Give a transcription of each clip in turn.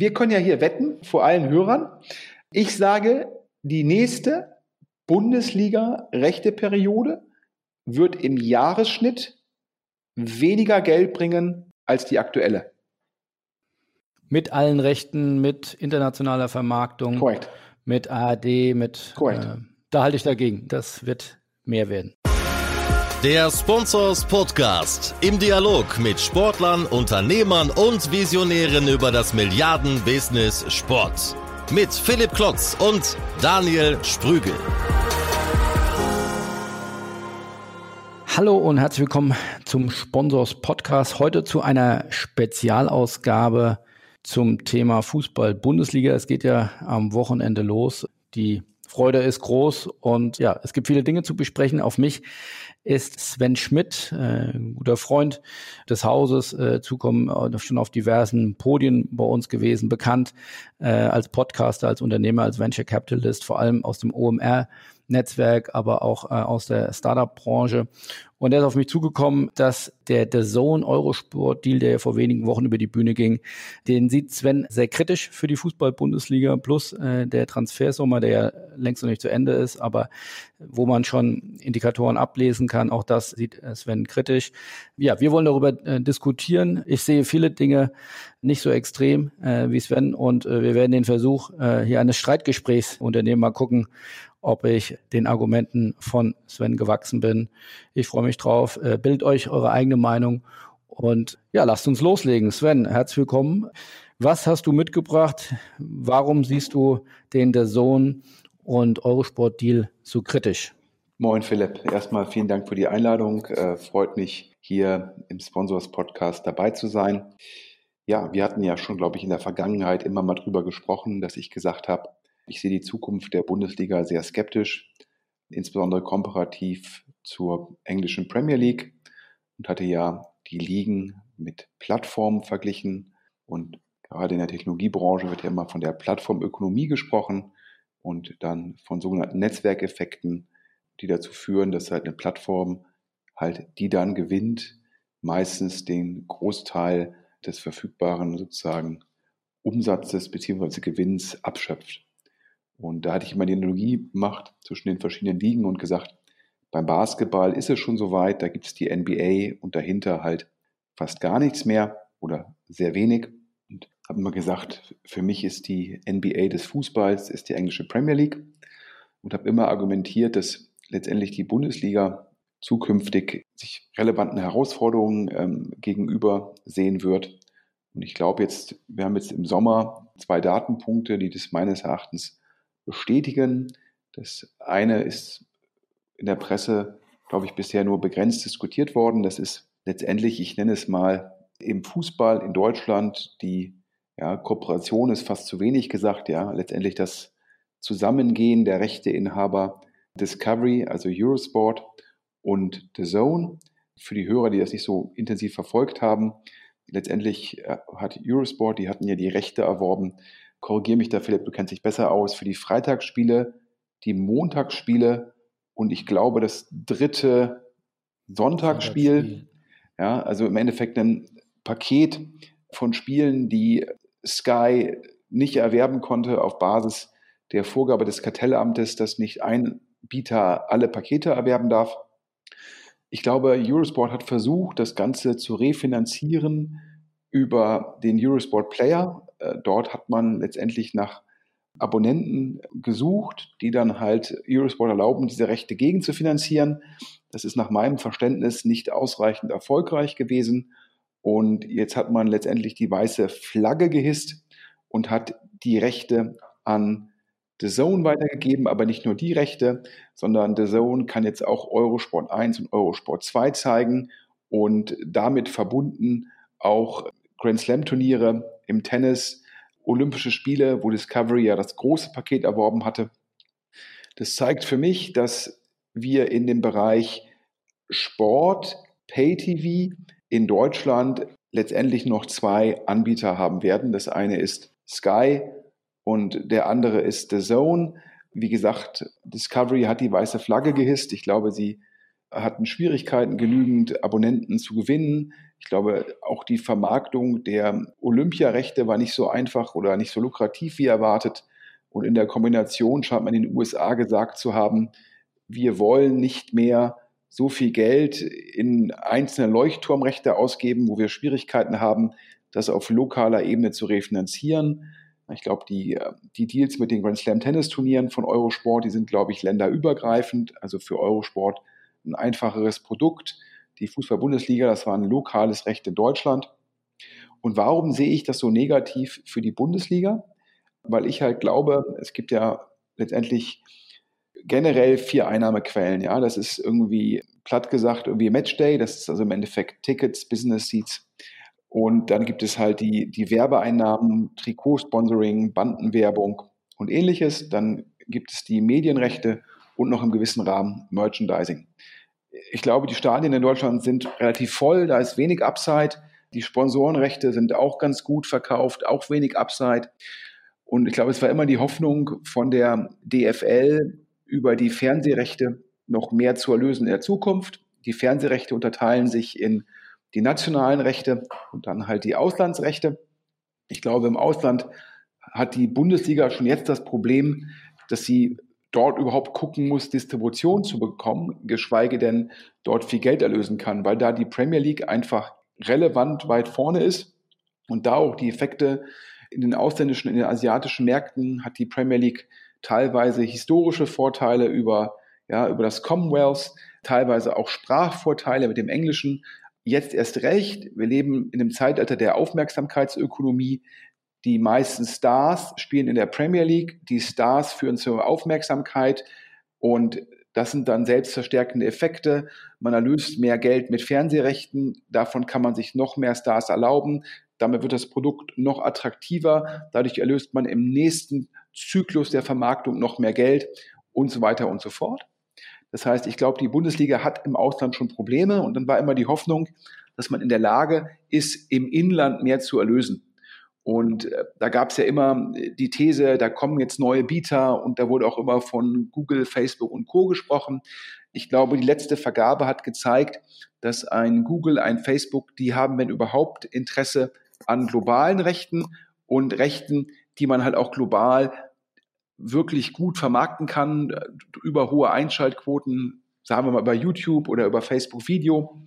wir können ja hier wetten vor allen Hörern. Ich sage, die nächste Bundesliga-rechte Periode wird im Jahresschnitt weniger Geld bringen als die aktuelle. Mit allen Rechten, mit internationaler Vermarktung, Korrekt. mit ARD, mit. Korrekt. Äh, da halte ich dagegen. Das wird mehr werden. Der Sponsors Podcast im Dialog mit Sportlern, Unternehmern und Visionären über das Milliarden-Business Sport. Mit Philipp Klotz und Daniel Sprügel. Hallo und herzlich willkommen zum Sponsors Podcast. Heute zu einer Spezialausgabe zum Thema Fußball Bundesliga. Es geht ja am Wochenende los. Die Freude ist groß und ja, es gibt viele Dinge zu besprechen. Auf mich ist Sven Schmidt, äh, ein guter Freund des Hauses, äh, zukommen, äh, schon auf diversen Podien bei uns gewesen, bekannt äh, als Podcaster, als Unternehmer, als Venture Capitalist, vor allem aus dem OMR. Netzwerk, aber auch äh, aus der Startup-Branche. Und er ist auf mich zugekommen, dass der The Zone Eurosport-Deal, der ja vor wenigen Wochen über die Bühne ging, den sieht Sven sehr kritisch für die Fußball-Bundesliga, plus äh, der Transfersummer, der ja längst noch nicht zu Ende ist, aber wo man schon Indikatoren ablesen kann, auch das sieht äh, Sven kritisch. Ja, wir wollen darüber äh, diskutieren. Ich sehe viele Dinge nicht so extrem äh, wie Sven und äh, wir werden den Versuch äh, hier eines Streitgesprächs unternehmen, mal gucken, ob ich den Argumenten von Sven gewachsen bin. Ich freue mich drauf. Äh, bildet euch eure eigene Meinung und ja, lasst uns loslegen. Sven, herzlich willkommen. Was hast du mitgebracht? Warum siehst du den der Sohn und Eurosport-Deal so kritisch? Moin Philipp, erstmal vielen Dank für die Einladung. Äh, freut mich, hier im Sponsors Podcast dabei zu sein. Ja, wir hatten ja schon, glaube ich, in der Vergangenheit immer mal drüber gesprochen, dass ich gesagt habe, ich sehe die Zukunft der Bundesliga sehr skeptisch, insbesondere komparativ zur englischen Premier League und hatte ja die Ligen mit Plattformen verglichen und gerade in der Technologiebranche wird ja immer von der Plattformökonomie gesprochen und dann von sogenannten Netzwerkeffekten, die dazu führen, dass halt eine Plattform halt die dann gewinnt, meistens den Großteil des verfügbaren sozusagen Umsatzes bzw. Gewinns abschöpft. Und da hatte ich immer die Analogie gemacht zwischen den verschiedenen Ligen und gesagt, beim Basketball ist es schon soweit, da gibt es die NBA und dahinter halt fast gar nichts mehr oder sehr wenig. Und habe immer gesagt, für mich ist die NBA des Fußballs, ist die englische Premier League und habe immer argumentiert, dass letztendlich die Bundesliga zukünftig sich relevanten Herausforderungen ähm, gegenüber sehen wird. Und ich glaube jetzt, wir haben jetzt im Sommer zwei Datenpunkte, die das meines Erachtens bestätigen. Das eine ist in der Presse, glaube ich, bisher nur begrenzt diskutiert worden. Das ist letztendlich, ich nenne es mal, im Fußball in Deutschland die ja, Kooperation ist fast zu wenig gesagt, ja, letztendlich das Zusammengehen der Rechteinhaber Discovery, also Eurosport und The Zone. Für die Hörer, die das nicht so intensiv verfolgt haben, letztendlich äh, hat Eurosport, die hatten ja die Rechte erworben korrigiere mich da, Philipp, du kennst dich besser aus, für die Freitagsspiele, die Montagsspiele und ich glaube das dritte Sonntagsspiel. Ja, also im Endeffekt ein Paket von Spielen, die Sky nicht erwerben konnte auf Basis der Vorgabe des Kartellamtes, dass nicht ein Bieter alle Pakete erwerben darf. Ich glaube, Eurosport hat versucht, das Ganze zu refinanzieren über den Eurosport Player. Äh, dort hat man letztendlich nach Abonnenten gesucht, die dann halt Eurosport erlauben, diese Rechte gegen zu finanzieren. Das ist nach meinem Verständnis nicht ausreichend erfolgreich gewesen. Und jetzt hat man letztendlich die weiße Flagge gehisst und hat die Rechte an The Zone weitergegeben, aber nicht nur die Rechte, sondern The Zone kann jetzt auch Eurosport 1 und Eurosport 2 zeigen und damit verbunden auch Grand Slam Turniere im Tennis, Olympische Spiele, wo Discovery ja das große Paket erworben hatte. Das zeigt für mich, dass wir in dem Bereich Sport, Pay-TV in Deutschland letztendlich noch zwei Anbieter haben werden. Das eine ist Sky und der andere ist The Zone. Wie gesagt, Discovery hat die weiße Flagge gehisst. Ich glaube, sie hatten Schwierigkeiten, genügend Abonnenten zu gewinnen. Ich glaube, auch die Vermarktung der Olympiarechte war nicht so einfach oder nicht so lukrativ wie erwartet. Und in der Kombination scheint man in den USA gesagt zu haben, wir wollen nicht mehr so viel Geld in einzelne Leuchtturmrechte ausgeben, wo wir Schwierigkeiten haben, das auf lokaler Ebene zu refinanzieren. Ich glaube, die, die Deals mit den Grand Slam Tennis Turnieren von Eurosport, die sind, glaube ich, länderübergreifend. Also für Eurosport ein einfacheres Produkt. Die Fußball-Bundesliga, das war ein lokales Recht in Deutschland. Und warum sehe ich das so negativ für die Bundesliga? Weil ich halt glaube, es gibt ja letztendlich generell vier Einnahmequellen. Ja, das ist irgendwie platt gesagt irgendwie Matchday. Das ist also im Endeffekt Tickets, Business Seats. Und dann gibt es halt die, die Werbeeinnahmen, Trikotsponsoring, Bandenwerbung und ähnliches. Dann gibt es die Medienrechte und noch im gewissen Rahmen Merchandising. Ich glaube, die Stadien in Deutschland sind relativ voll, da ist wenig Upside. Die Sponsorenrechte sind auch ganz gut verkauft, auch wenig Upside. Und ich glaube, es war immer die Hoffnung von der DFL über die Fernsehrechte noch mehr zu erlösen in der Zukunft. Die Fernsehrechte unterteilen sich in die nationalen Rechte und dann halt die Auslandsrechte. Ich glaube, im Ausland hat die Bundesliga schon jetzt das Problem, dass sie dort überhaupt gucken muss, Distribution zu bekommen, geschweige denn dort viel Geld erlösen kann, weil da die Premier League einfach relevant weit vorne ist und da auch die Effekte in den ausländischen, in den asiatischen Märkten hat die Premier League teilweise historische Vorteile über, ja, über das Commonwealth, teilweise auch Sprachvorteile mit dem Englischen. Jetzt erst recht, wir leben in einem Zeitalter der Aufmerksamkeitsökonomie. Die meisten Stars spielen in der Premier League. Die Stars führen zur Aufmerksamkeit und das sind dann selbstverstärkende Effekte. Man erlöst mehr Geld mit Fernsehrechten. Davon kann man sich noch mehr Stars erlauben. Damit wird das Produkt noch attraktiver. Dadurch erlöst man im nächsten Zyklus der Vermarktung noch mehr Geld und so weiter und so fort. Das heißt, ich glaube, die Bundesliga hat im Ausland schon Probleme und dann war immer die Hoffnung, dass man in der Lage ist, im Inland mehr zu erlösen. Und äh, da gab es ja immer äh, die These, da kommen jetzt neue Bieter und da wurde auch immer von Google, Facebook und Co gesprochen. Ich glaube, die letzte Vergabe hat gezeigt, dass ein Google, ein Facebook, die haben, wenn überhaupt, Interesse an globalen Rechten und Rechten, die man halt auch global wirklich gut vermarkten kann, äh, über hohe Einschaltquoten, sagen wir mal über YouTube oder über Facebook Video.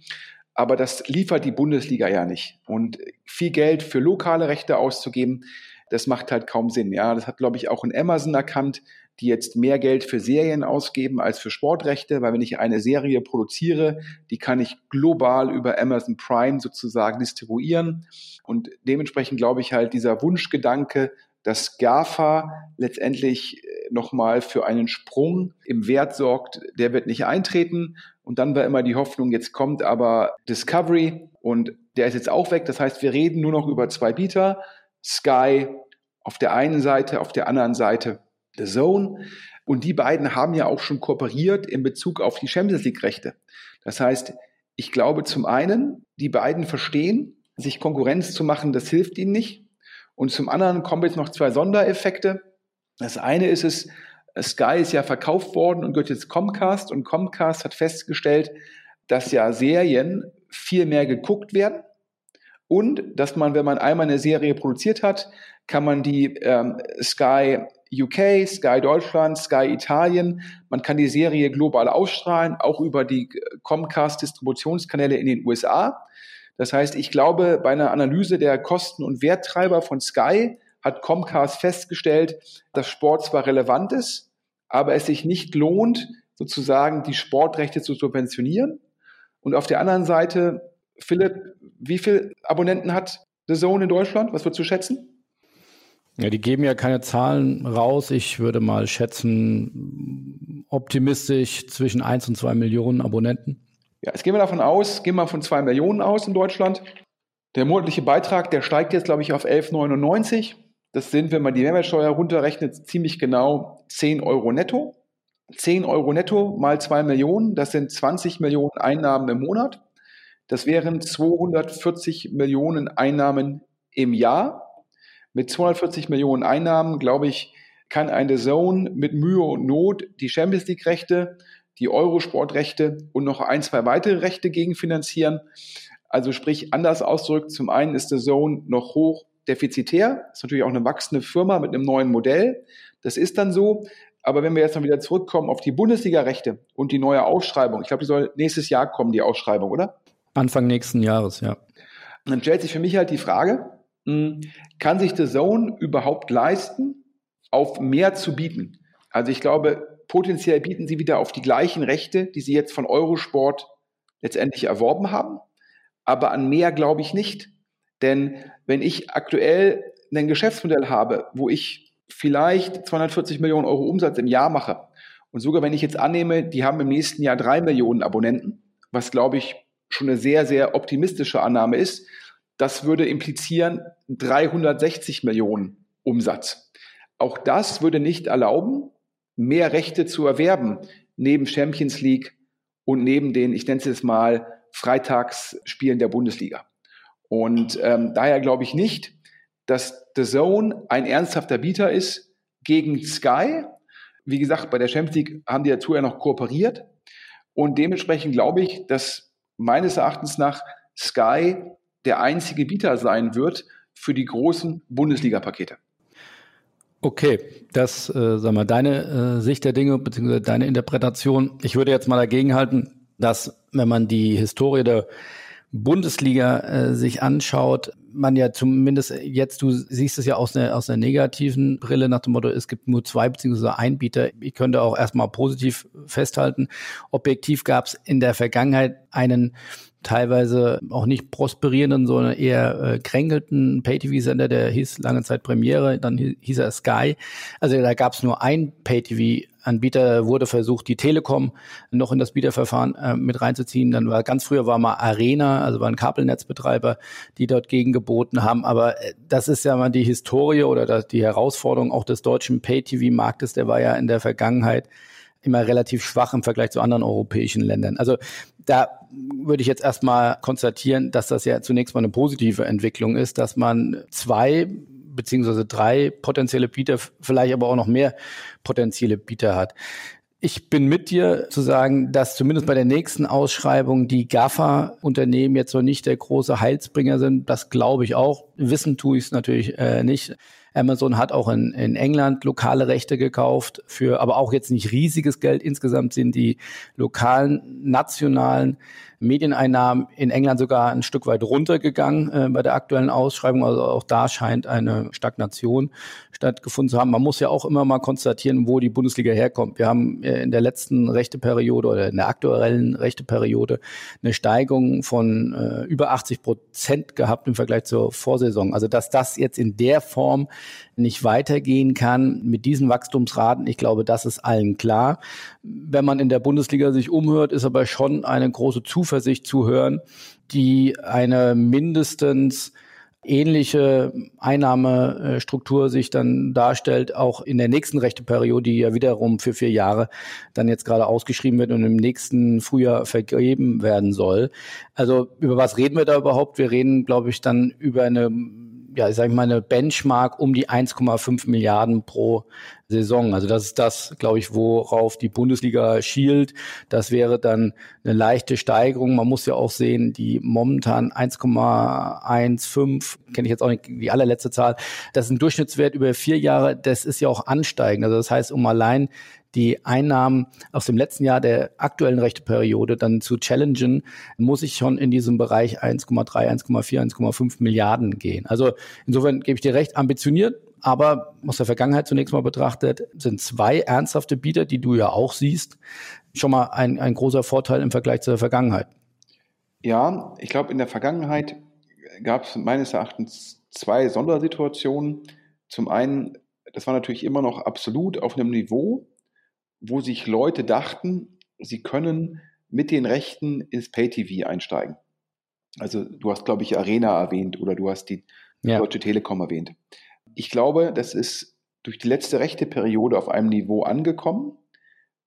Aber das liefert die Bundesliga ja nicht. Und viel Geld für lokale Rechte auszugeben, das macht halt kaum Sinn. Ja, das hat, glaube ich, auch in Amazon erkannt, die jetzt mehr Geld für Serien ausgeben als für Sportrechte, weil wenn ich eine Serie produziere, die kann ich global über Amazon Prime sozusagen distribuieren. Und dementsprechend glaube ich halt, dieser Wunschgedanke, dass GAFA letztendlich äh, nochmal für einen Sprung im Wert sorgt, der wird nicht eintreten. Und dann war immer die Hoffnung, jetzt kommt aber Discovery und der ist jetzt auch weg. Das heißt, wir reden nur noch über zwei Bieter. Sky auf der einen Seite, auf der anderen Seite The Zone. Und die beiden haben ja auch schon kooperiert in Bezug auf die Champions League Rechte. Das heißt, ich glaube zum einen, die beiden verstehen, sich Konkurrenz zu machen, das hilft ihnen nicht. Und zum anderen kommen jetzt noch zwei Sondereffekte. Das eine ist es, Sky ist ja verkauft worden und gehört jetzt Comcast und Comcast hat festgestellt, dass ja Serien viel mehr geguckt werden und dass man, wenn man einmal eine Serie produziert hat, kann man die ähm, Sky UK, Sky Deutschland, Sky Italien, man kann die Serie global ausstrahlen, auch über die Comcast Distributionskanäle in den USA. Das heißt, ich glaube, bei einer Analyse der Kosten- und Werttreiber von Sky hat Comcast festgestellt, dass Sport zwar relevant ist, aber es sich nicht lohnt, sozusagen die Sportrechte zu subventionieren. Und auf der anderen Seite, Philipp, wie viele Abonnenten hat The Zone in Deutschland? Was würdest du schätzen? Ja, die geben ja keine Zahlen raus. Ich würde mal schätzen, optimistisch zwischen 1 und 2 Millionen Abonnenten. Ja, jetzt gehen wir davon aus, gehen wir von 2 Millionen aus in Deutschland. Der monatliche Beitrag, der steigt jetzt, glaube ich, auf 11,99. Das sind, wenn man die Mehrwertsteuer runterrechnet, ziemlich genau 10 Euro netto. 10 Euro netto mal 2 Millionen, das sind 20 Millionen Einnahmen im Monat. Das wären 240 Millionen Einnahmen im Jahr. Mit 240 Millionen Einnahmen, glaube ich, kann eine Zone mit Mühe und Not die Champions League Rechte die Eurosport-Rechte und noch ein, zwei weitere Rechte gegenfinanzieren. Also sprich, anders ausgedrückt, zum einen ist der Zone noch hoch defizitär, ist natürlich auch eine wachsende Firma mit einem neuen Modell. Das ist dann so. Aber wenn wir jetzt mal wieder zurückkommen auf die Bundesliga-Rechte und die neue Ausschreibung, ich glaube, die soll nächstes Jahr kommen, die Ausschreibung, oder? Anfang nächsten Jahres, ja. dann stellt sich für mich halt die Frage, hm, kann sich The Zone überhaupt leisten, auf mehr zu bieten? Also ich glaube, potenziell bieten sie wieder auf die gleichen Rechte, die sie jetzt von Eurosport letztendlich erworben haben. Aber an mehr glaube ich nicht. Denn wenn ich aktuell ein Geschäftsmodell habe, wo ich vielleicht 240 Millionen Euro Umsatz im Jahr mache. Und sogar wenn ich jetzt annehme, die haben im nächsten Jahr drei Millionen Abonnenten, was glaube ich schon eine sehr, sehr optimistische Annahme ist, das würde implizieren 360 Millionen Umsatz. Auch das würde nicht erlauben, mehr Rechte zu erwerben, neben Champions League und neben den, ich nenne es jetzt mal, Freitagsspielen der Bundesliga. Und ähm, daher glaube ich nicht, dass The Zone ein ernsthafter Bieter ist gegen Sky. Wie gesagt, bei der Champions League haben die ja noch kooperiert. Und dementsprechend glaube ich, dass meines Erachtens nach Sky der einzige Bieter sein wird für die großen Bundesliga-Pakete. Okay, das, äh, sag mal, deine äh, Sicht der Dinge bzw. deine Interpretation. Ich würde jetzt mal dagegen halten, dass wenn man die Historie der Bundesliga äh, sich anschaut, man ja zumindest jetzt, du siehst es ja aus einer, aus einer negativen Brille nach dem Motto, es gibt nur zwei beziehungsweise ein Bieter. Ich könnte auch erstmal positiv festhalten. Objektiv gab es in der Vergangenheit einen teilweise auch nicht prosperierenden, sondern eher äh, kränkelten Pay-TV-Sender, der hieß lange Zeit Premiere, dann hieß er Sky. Also da gab es nur ein Pay-TV Anbieter wurde versucht, die Telekom noch in das Bieterverfahren äh, mit reinzuziehen. Dann war ganz früher war mal Arena, also waren Kabelnetzbetreiber, die dort gegengeboten haben. Aber äh, das ist ja mal die Historie oder die Herausforderung auch des deutschen Pay-TV-Marktes. Der war ja in der Vergangenheit immer relativ schwach im Vergleich zu anderen europäischen Ländern. Also da würde ich jetzt erstmal konstatieren, dass das ja zunächst mal eine positive Entwicklung ist, dass man zwei beziehungsweise drei potenzielle Bieter, vielleicht aber auch noch mehr potenzielle Bieter hat. Ich bin mit dir zu sagen, dass zumindest bei der nächsten Ausschreibung die GAFA-Unternehmen jetzt noch nicht der große Heilsbringer sind. Das glaube ich auch. Wissen tue ich es natürlich äh, nicht. Amazon hat auch in, in England lokale Rechte gekauft für, aber auch jetzt nicht riesiges Geld. Insgesamt sind die lokalen, nationalen Medieneinnahmen in England sogar ein Stück weit runtergegangen äh, bei der aktuellen Ausschreibung. Also auch da scheint eine Stagnation stattgefunden zu haben. Man muss ja auch immer mal konstatieren, wo die Bundesliga herkommt. Wir haben äh, in der letzten Rechteperiode oder in der aktuellen Rechteperiode eine Steigung von äh, über 80 Prozent gehabt im Vergleich zur Vorsaison. Also dass das jetzt in der Form nicht weitergehen kann mit diesen Wachstumsraten, ich glaube, das ist allen klar. Wenn man in der Bundesliga sich umhört, ist aber schon eine große Zuversicht zu hören, die eine mindestens ähnliche Einnahmestruktur sich dann darstellt, auch in der nächsten Rechteperiode, die ja wiederum für vier Jahre dann jetzt gerade ausgeschrieben wird und im nächsten Frühjahr vergeben werden soll. Also über was reden wir da überhaupt? Wir reden, glaube ich, dann über eine ja, ich sage mal, eine Benchmark um die 1,5 Milliarden pro Saison. Also das ist das, glaube ich, worauf die Bundesliga schielt. Das wäre dann eine leichte Steigerung. Man muss ja auch sehen, die momentan 1,15, kenne ich jetzt auch nicht die allerletzte Zahl, das ist ein Durchschnittswert über vier Jahre. Das ist ja auch ansteigend. Also das heißt, um allein die Einnahmen aus dem letzten Jahr der aktuellen Rechteperiode dann zu challengen, muss ich schon in diesem Bereich 1,3, 1,4, 1,5 Milliarden gehen. Also insofern gebe ich dir recht, ambitioniert, aber aus der Vergangenheit zunächst mal betrachtet, sind zwei ernsthafte Bieter, die du ja auch siehst, schon mal ein, ein großer Vorteil im Vergleich zur Vergangenheit. Ja, ich glaube, in der Vergangenheit gab es meines Erachtens zwei Sondersituationen. Zum einen, das war natürlich immer noch absolut auf einem Niveau, wo sich Leute dachten, sie können mit den Rechten ins Pay-TV einsteigen. Also du hast, glaube ich, Arena erwähnt oder du hast die ja. Deutsche Telekom erwähnt. Ich glaube, das ist durch die letzte rechte Periode auf einem Niveau angekommen,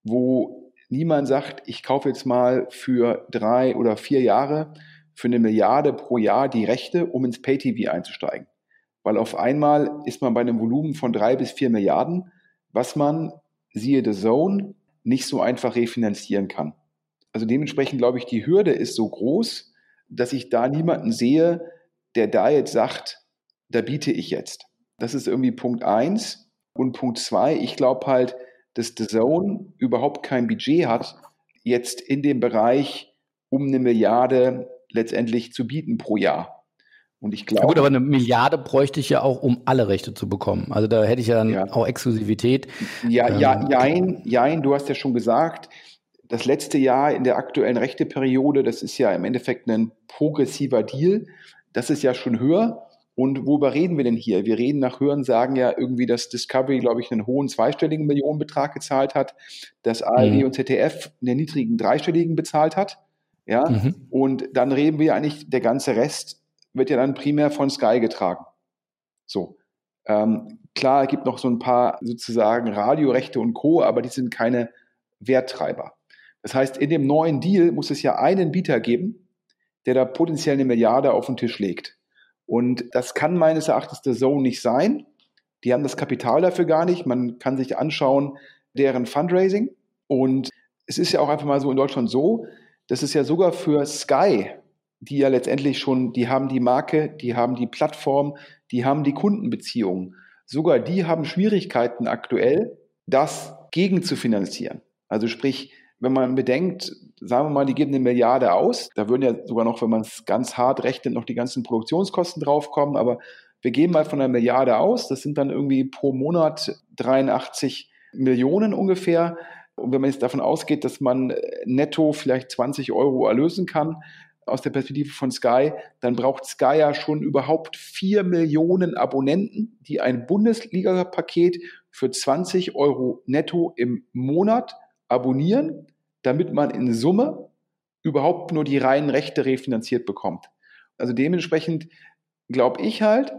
wo niemand sagt, ich kaufe jetzt mal für drei oder vier Jahre für eine Milliarde pro Jahr die Rechte, um ins Pay-TV einzusteigen. Weil auf einmal ist man bei einem Volumen von drei bis vier Milliarden, was man siehe The Zone, nicht so einfach refinanzieren kann. Also dementsprechend glaube ich, die Hürde ist so groß, dass ich da niemanden sehe, der da jetzt sagt, da biete ich jetzt. Das ist irgendwie Punkt eins. Und Punkt zwei, ich glaube halt, dass The Zone überhaupt kein Budget hat, jetzt in dem Bereich um eine Milliarde letztendlich zu bieten pro Jahr. Und ich glaube. Ja gut, aber eine Milliarde bräuchte ich ja auch, um alle Rechte zu bekommen. Also da hätte ich ja dann ja. auch Exklusivität. Ja, ähm, ja, jein, jein, du hast ja schon gesagt, das letzte Jahr in der aktuellen Rechteperiode, das ist ja im Endeffekt ein progressiver Deal. Das ist ja schon höher. Und worüber reden wir denn hier? Wir reden nach Hören sagen ja irgendwie, dass Discovery, glaube ich, einen hohen zweistelligen Millionenbetrag gezahlt hat, dass ARD mhm. und ZDF einen niedrigen dreistelligen bezahlt hat. Ja, mhm. und dann reden wir eigentlich, der ganze Rest wird ja dann primär von Sky getragen. So. Ähm, klar, es gibt noch so ein paar sozusagen Radiorechte und Co., aber die sind keine Werttreiber. Das heißt, in dem neuen Deal muss es ja einen Bieter geben, der da potenziell eine Milliarde auf den Tisch legt. Und das kann meines Erachtens der Zone nicht sein. Die haben das Kapital dafür gar nicht. Man kann sich anschauen, deren Fundraising. Und es ist ja auch einfach mal so in Deutschland so, dass es ja sogar für Sky, die ja letztendlich schon, die haben die Marke, die haben die Plattform, die haben die Kundenbeziehungen. Sogar die haben Schwierigkeiten aktuell, das gegen zu finanzieren. Also sprich, wenn man bedenkt, sagen wir mal, die geben eine Milliarde aus, da würden ja sogar noch, wenn man es ganz hart rechnet, noch die ganzen Produktionskosten draufkommen, aber wir gehen mal von einer Milliarde aus, das sind dann irgendwie pro Monat 83 Millionen ungefähr. Und wenn man jetzt davon ausgeht, dass man netto vielleicht 20 Euro erlösen kann, aus der Perspektive von Sky, dann braucht Sky ja schon überhaupt 4 Millionen Abonnenten, die ein Bundesliga-Paket für 20 Euro netto im Monat abonnieren, damit man in Summe überhaupt nur die reinen Rechte refinanziert bekommt. Also dementsprechend glaube ich halt,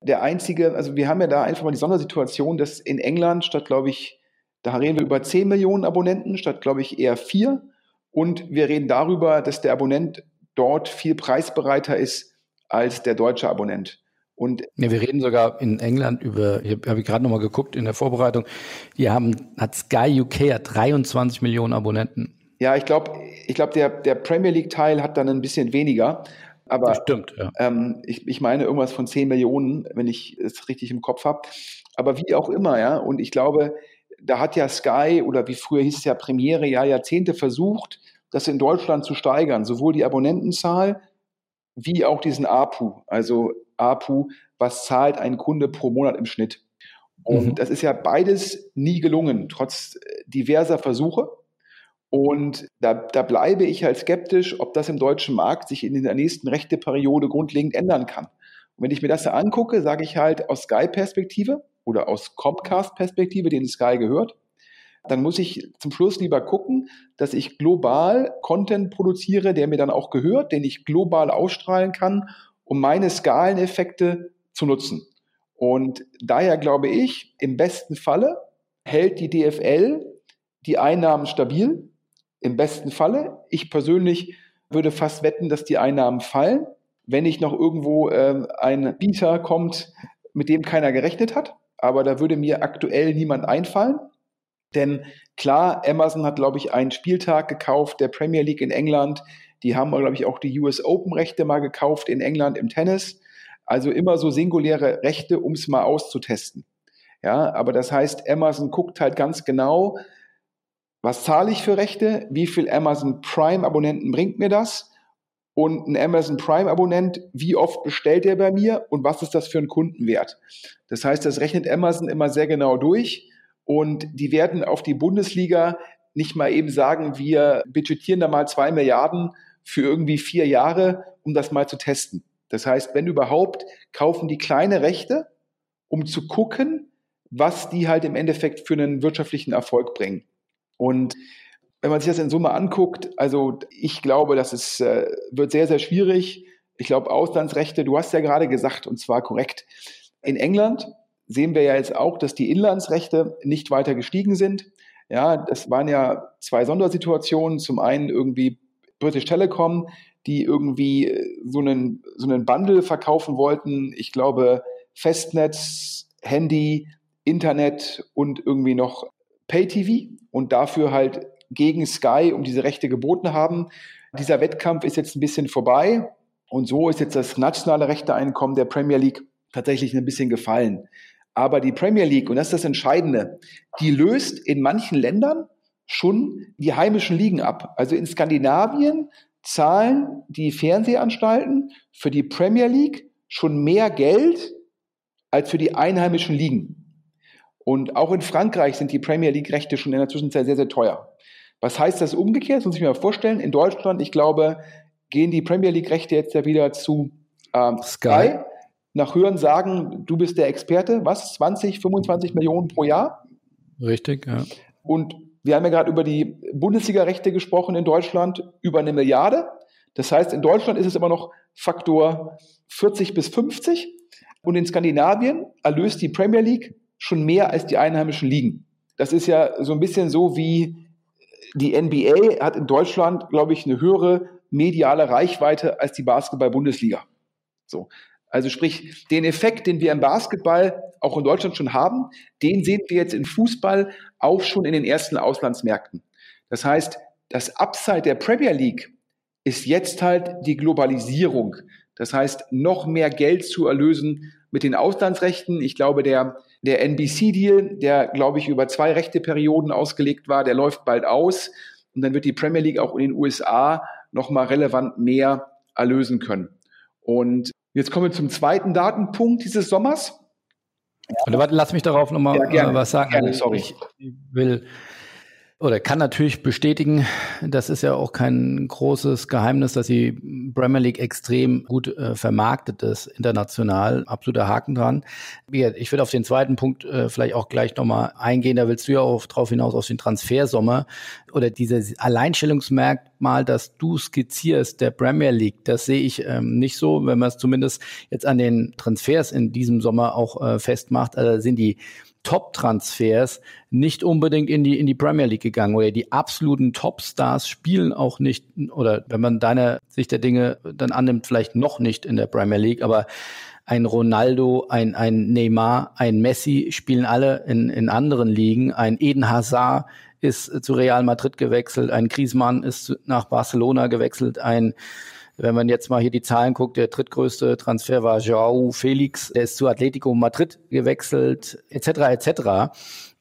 der einzige, also wir haben ja da einfach mal die Sondersituation, dass in England statt, glaube ich, da reden wir über 10 Millionen Abonnenten, statt, glaube ich, eher 4. Und wir reden darüber, dass der Abonnent dort viel preisbereiter ist als der deutsche Abonnent. Und ja, wir reden sogar in England über, ich habe hab gerade nochmal geguckt in der Vorbereitung, die haben, hat Sky UK hat 23 Millionen Abonnenten. Ja, ich glaube, ich glaub, der, der Premier League-Teil hat dann ein bisschen weniger. Aber das stimmt, ja. ähm, ich, ich meine irgendwas von 10 Millionen, wenn ich es richtig im Kopf habe. Aber wie auch immer, ja. Und ich glaube, da hat ja Sky oder wie früher hieß es ja Premiere ja Jahrzehnte versucht, das in Deutschland zu steigern, sowohl die Abonnentenzahl wie auch diesen APU. Also APU, was zahlt ein Kunde pro Monat im Schnitt. Und mhm. das ist ja beides nie gelungen, trotz diverser Versuche. Und da, da bleibe ich halt skeptisch, ob das im deutschen Markt sich in der nächsten Rechteperiode grundlegend ändern kann. Und wenn ich mir das da angucke, sage ich halt aus Sky-Perspektive oder aus Comcast-Perspektive, den Sky gehört, dann muss ich zum Schluss lieber gucken, dass ich global Content produziere, der mir dann auch gehört, den ich global ausstrahlen kann um meine Skaleneffekte zu nutzen. Und daher glaube ich, im besten Falle hält die DFL die Einnahmen stabil. Im besten Falle. Ich persönlich würde fast wetten, dass die Einnahmen fallen, wenn nicht noch irgendwo äh, ein Bieter kommt, mit dem keiner gerechnet hat. Aber da würde mir aktuell niemand einfallen. Denn klar, Amazon hat, glaube ich, einen Spieltag gekauft der Premier League in England. Die haben, glaube ich, auch die US Open-Rechte mal gekauft in England im Tennis. Also immer so singuläre Rechte, um es mal auszutesten. Ja, aber das heißt, Amazon guckt halt ganz genau, was zahle ich für Rechte, wie viel Amazon Prime-Abonnenten bringt mir das und ein Amazon Prime-Abonnent, wie oft bestellt er bei mir und was ist das für ein Kundenwert. Das heißt, das rechnet Amazon immer sehr genau durch und die werden auf die Bundesliga nicht mal eben sagen, wir budgetieren da mal zwei Milliarden für irgendwie vier Jahre, um das mal zu testen. Das heißt, wenn überhaupt, kaufen die kleine Rechte, um zu gucken, was die halt im Endeffekt für einen wirtschaftlichen Erfolg bringen. Und wenn man sich das in Summe anguckt, also ich glaube, das ist, äh, wird sehr, sehr schwierig. Ich glaube, Auslandsrechte, du hast ja gerade gesagt, und zwar korrekt. In England sehen wir ja jetzt auch, dass die Inlandsrechte nicht weiter gestiegen sind. Ja, das waren ja zwei Sondersituationen. Zum einen irgendwie British Telecom, die irgendwie äh, so einen, so einen Bundle verkaufen wollten. Ich glaube, Festnetz, Handy, Internet und irgendwie noch Pay-TV und dafür halt gegen Sky um diese Rechte geboten haben. Dieser Wettkampf ist jetzt ein bisschen vorbei und so ist jetzt das nationale Rechteeinkommen der Premier League tatsächlich ein bisschen gefallen. Aber die Premier League, und das ist das Entscheidende, die löst in manchen Ländern schon die heimischen Ligen ab. Also in Skandinavien zahlen die Fernsehanstalten für die Premier League schon mehr Geld als für die einheimischen Ligen. Und auch in Frankreich sind die Premier League-Rechte schon in der Zwischenzeit sehr, sehr teuer. Was heißt das umgekehrt? Das muss ich mir mal vorstellen. In Deutschland, ich glaube, gehen die Premier League-Rechte jetzt ja wieder zu ähm, Sky. Sky. Nach Hören sagen, du bist der Experte. Was? 20, 25 Millionen pro Jahr? Richtig, ja. Und wir haben ja gerade über die Bundesliga-Rechte gesprochen in Deutschland, über eine Milliarde. Das heißt, in Deutschland ist es immer noch Faktor 40 bis 50. Und in Skandinavien erlöst die Premier League schon mehr als die einheimischen Ligen. Das ist ja so ein bisschen so wie die NBA hat in Deutschland, glaube ich, eine höhere mediale Reichweite als die Basketball-Bundesliga. So. Also sprich, den Effekt, den wir im Basketball auch in Deutschland schon haben, den sehen wir jetzt im Fußball auch schon in den ersten Auslandsmärkten. Das heißt, das Upside der Premier League ist jetzt halt die Globalisierung. Das heißt, noch mehr Geld zu erlösen mit den Auslandsrechten. Ich glaube, der, der NBC-Deal, der, glaube ich, über zwei Rechteperioden ausgelegt war, der läuft bald aus. Und dann wird die Premier League auch in den USA nochmal relevant mehr erlösen können. Und Jetzt kommen wir zum zweiten Datenpunkt dieses Sommers. Ja. Warte, lass mich darauf nochmal ja, äh, was sagen. Gerne, sorry. Ich will oder kann natürlich bestätigen, das ist ja auch kein großes Geheimnis, dass die Premier League extrem gut äh, vermarktet ist, international, absoluter Haken dran. Ich würde auf den zweiten Punkt äh, vielleicht auch gleich nochmal eingehen, da willst du ja auch drauf hinaus aus den Transfersommer oder dieses Alleinstellungsmerkmal, das du skizzierst, der Premier League, das sehe ich ähm, nicht so, wenn man es zumindest jetzt an den Transfers in diesem Sommer auch äh, festmacht, also sind die Top-Transfers nicht unbedingt in die, in die Premier League gegangen oder die absoluten Top-Stars spielen auch nicht oder wenn man deine Sicht der Dinge dann annimmt, vielleicht noch nicht in der Premier League, aber ein Ronaldo, ein, ein Neymar, ein Messi spielen alle in, in anderen Ligen. Ein Eden Hazard ist zu Real Madrid gewechselt, ein Griezmann ist nach Barcelona gewechselt, ein wenn man jetzt mal hier die Zahlen guckt, der drittgrößte Transfer war Joao Felix, der ist zu Atletico Madrid gewechselt, etc. etc.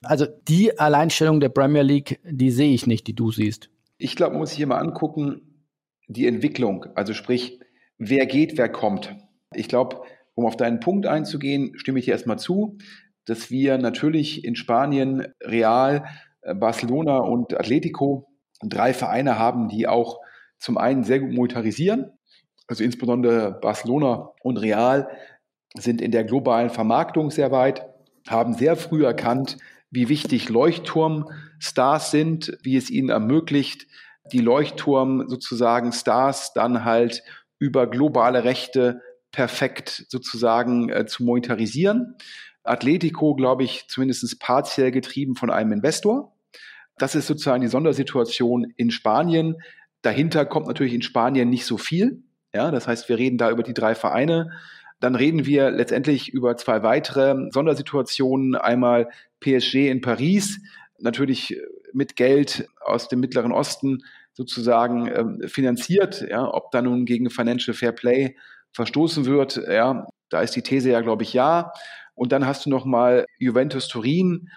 Also die Alleinstellung der Premier League, die sehe ich nicht, die du siehst. Ich glaube, man muss sich hier mal angucken, die Entwicklung, also sprich, wer geht, wer kommt. Ich glaube, um auf deinen Punkt einzugehen, stimme ich dir erstmal zu, dass wir natürlich in Spanien Real, Barcelona und Atletico drei Vereine haben, die auch zum einen sehr gut monetarisieren, also insbesondere Barcelona und Real sind in der globalen Vermarktung sehr weit, haben sehr früh erkannt, wie wichtig Leuchtturmstars sind, wie es ihnen ermöglicht, die Leuchtturm sozusagen Stars dann halt über globale Rechte perfekt sozusagen äh, zu monetarisieren. Atletico, glaube ich, zumindest partiell getrieben von einem Investor. Das ist sozusagen die Sondersituation in Spanien. Dahinter kommt natürlich in Spanien nicht so viel. Ja, das heißt, wir reden da über die drei Vereine. Dann reden wir letztendlich über zwei weitere Sondersituationen. Einmal PSG in Paris, natürlich mit Geld aus dem Mittleren Osten sozusagen äh, finanziert. Ja, ob da nun gegen Financial Fair Play verstoßen wird, ja, da ist die These ja, glaube ich, ja. Und dann hast du noch mal Juventus Turin,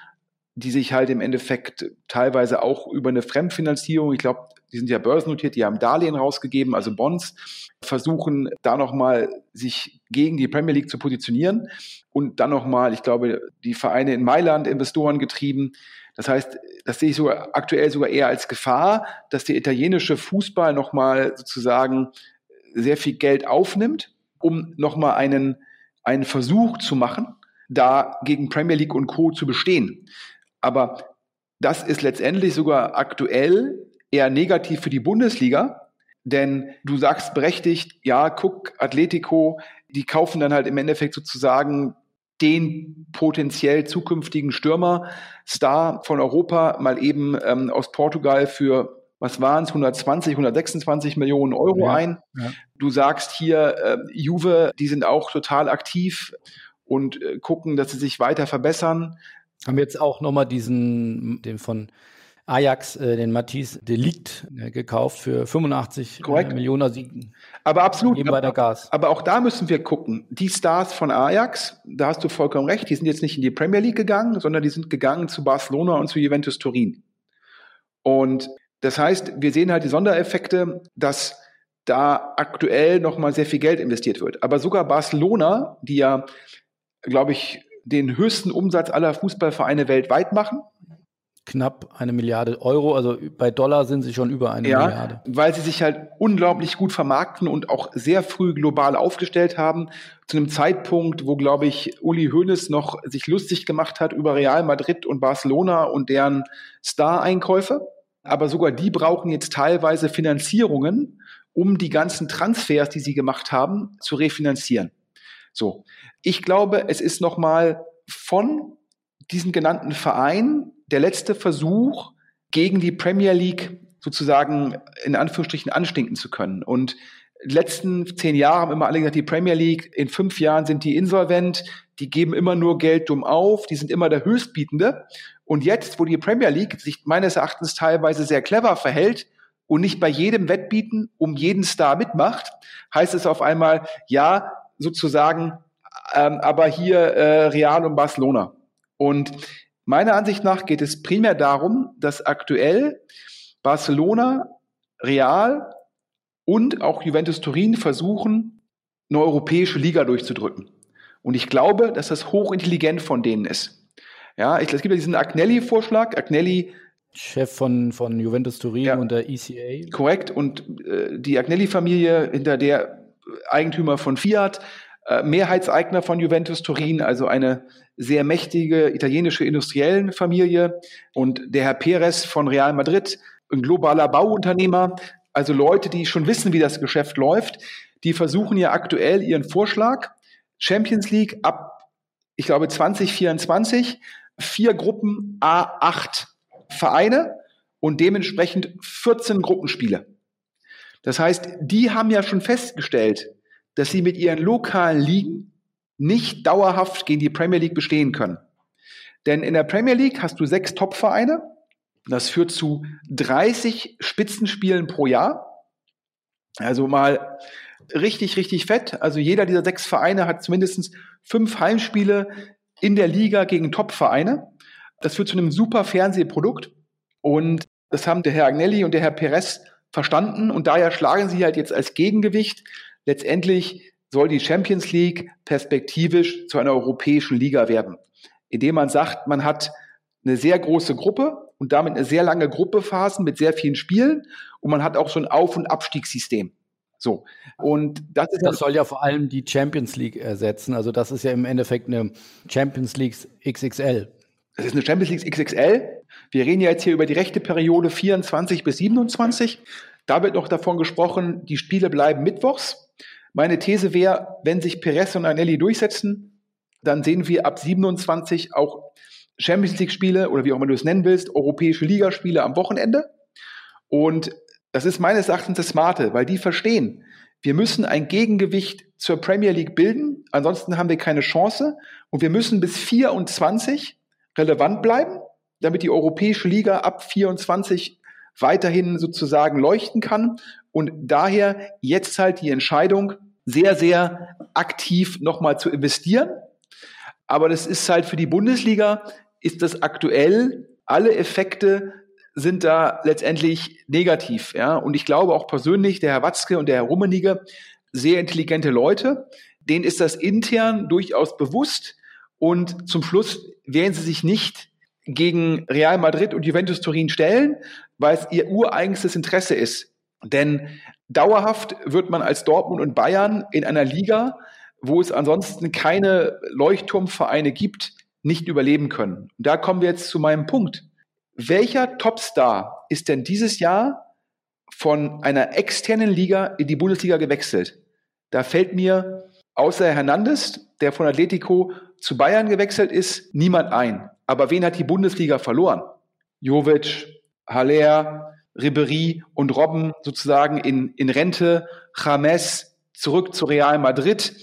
die sich halt im Endeffekt teilweise auch über eine Fremdfinanzierung, ich glaube, die sind ja börsennotiert, die haben Darlehen rausgegeben, also Bonds, versuchen da nochmal sich gegen die Premier League zu positionieren und dann nochmal, ich glaube, die Vereine in Mailand Investoren getrieben. Das heißt, das sehe ich sogar aktuell sogar eher als Gefahr, dass der italienische Fußball nochmal sozusagen sehr viel Geld aufnimmt, um nochmal einen, einen Versuch zu machen, da gegen Premier League und Co. zu bestehen. Aber das ist letztendlich sogar aktuell eher negativ für die Bundesliga, denn du sagst berechtigt, ja, guck, Atletico, die kaufen dann halt im Endeffekt sozusagen den potenziell zukünftigen Stürmer, Star von Europa, mal eben ähm, aus Portugal für was waren es, 120, 126 Millionen Euro ja, ein. Ja. Du sagst hier, äh, Juve, die sind auch total aktiv und äh, gucken, dass sie sich weiter verbessern. Haben jetzt auch nochmal diesen, den von Ajax, äh, den Matisse Delikt äh, gekauft für 85 Korrekt. Äh, Millionen. Also aber absolut. Geben weiter Gas. Aber auch da müssen wir gucken. Die Stars von Ajax, da hast du vollkommen recht, die sind jetzt nicht in die Premier League gegangen, sondern die sind gegangen zu Barcelona und zu Juventus Turin. Und das heißt, wir sehen halt die Sondereffekte, dass da aktuell nochmal sehr viel Geld investiert wird. Aber sogar Barcelona, die ja, glaube ich, den höchsten Umsatz aller Fußballvereine weltweit machen, knapp eine Milliarde Euro. Also bei Dollar sind sie schon über eine ja, Milliarde. Weil sie sich halt unglaublich gut vermarkten und auch sehr früh global aufgestellt haben. Zu einem Zeitpunkt, wo, glaube ich, Uli Hoeneß noch sich lustig gemacht hat über Real Madrid und Barcelona und deren Star-Einkäufe. Aber sogar die brauchen jetzt teilweise Finanzierungen, um die ganzen Transfers, die sie gemacht haben, zu refinanzieren. So. Ich glaube, es ist nochmal von diesen genannten Vereinen der letzte Versuch, gegen die Premier League sozusagen in Anführungsstrichen anstinken zu können. Und letzten zehn Jahre haben immer alle gesagt, die Premier League, in fünf Jahren sind die insolvent, die geben immer nur Geld dumm auf, die sind immer der Höchstbietende. Und jetzt, wo die Premier League sich meines Erachtens teilweise sehr clever verhält und nicht bei jedem Wettbieten um jeden Star mitmacht, heißt es auf einmal, ja, sozusagen, ähm, aber hier äh, Real und Barcelona. Und Meiner Ansicht nach geht es primär darum, dass aktuell Barcelona, Real und auch Juventus Turin versuchen, eine europäische Liga durchzudrücken. Und ich glaube, dass das hochintelligent von denen ist. Ja, ich, es gibt ja diesen Agnelli-Vorschlag. Agnelli Chef von, von Juventus Turin ja, und der ECA. Korrekt. Und äh, die Agnelli-Familie, hinter der Eigentümer von Fiat, Mehrheitseigner von Juventus Turin, also eine sehr mächtige italienische Industriellenfamilie und der Herr Perez von Real Madrid, ein globaler Bauunternehmer, also Leute, die schon wissen, wie das Geschäft läuft, die versuchen ja aktuell ihren Vorschlag Champions League ab, ich glaube 2024, vier Gruppen A8 Vereine und dementsprechend 14 Gruppenspiele. Das heißt, die haben ja schon festgestellt, dass sie mit ihren lokalen Ligen nicht dauerhaft gegen die Premier League bestehen können. Denn in der Premier League hast du sechs Top-Vereine. Das führt zu 30 Spitzenspielen pro Jahr. Also mal richtig, richtig fett. Also jeder dieser sechs Vereine hat zumindest fünf Heimspiele in der Liga gegen Top-Vereine. Das führt zu einem super Fernsehprodukt. Und das haben der Herr Agnelli und der Herr Perez verstanden. Und daher schlagen sie halt jetzt als Gegengewicht letztendlich soll die Champions League perspektivisch zu einer europäischen Liga werden, indem man sagt, man hat eine sehr große Gruppe und damit eine sehr lange Gruppephasen mit sehr vielen Spielen und man hat auch so ein Auf- und Abstiegssystem. So. Und das ist. Das soll ja vor allem die Champions League ersetzen. Also das ist ja im Endeffekt eine Champions League XXL. Das ist eine Champions League XXL. Wir reden ja jetzt hier über die rechte Periode 24 bis 27. Da wird noch davon gesprochen, die Spiele bleiben mittwochs. Meine These wäre, wenn sich Perez und Anelli durchsetzen, dann sehen wir ab 27 auch Champions League Spiele oder wie auch immer du es nennen willst, europäische Ligaspiele am Wochenende. Und das ist meines Erachtens das Smarte, weil die verstehen, wir müssen ein Gegengewicht zur Premier League bilden, ansonsten haben wir keine Chance und wir müssen bis 24 relevant bleiben, damit die europäische Liga ab 24 weiterhin sozusagen leuchten kann. Und daher jetzt halt die Entscheidung, sehr, sehr aktiv nochmal zu investieren. Aber das ist halt für die Bundesliga, ist das aktuell, alle Effekte sind da letztendlich negativ. Ja? Und ich glaube auch persönlich, der Herr Watzke und der Herr Rummenigge, sehr intelligente Leute, denen ist das intern durchaus bewusst. Und zum Schluss werden sie sich nicht gegen Real Madrid und Juventus Turin stellen, weil es ihr ureigenstes Interesse ist. Denn dauerhaft wird man als Dortmund und Bayern in einer Liga, wo es ansonsten keine Leuchtturmvereine gibt, nicht überleben können. Und da kommen wir jetzt zu meinem Punkt. Welcher Topstar ist denn dieses Jahr von einer externen Liga in die Bundesliga gewechselt? Da fällt mir außer Hernandez, der von Atletico zu Bayern gewechselt ist, niemand ein. Aber wen hat die Bundesliga verloren? Jovic, Haller, Ribery und Robben sozusagen in, in Rente, James zurück zu Real Madrid,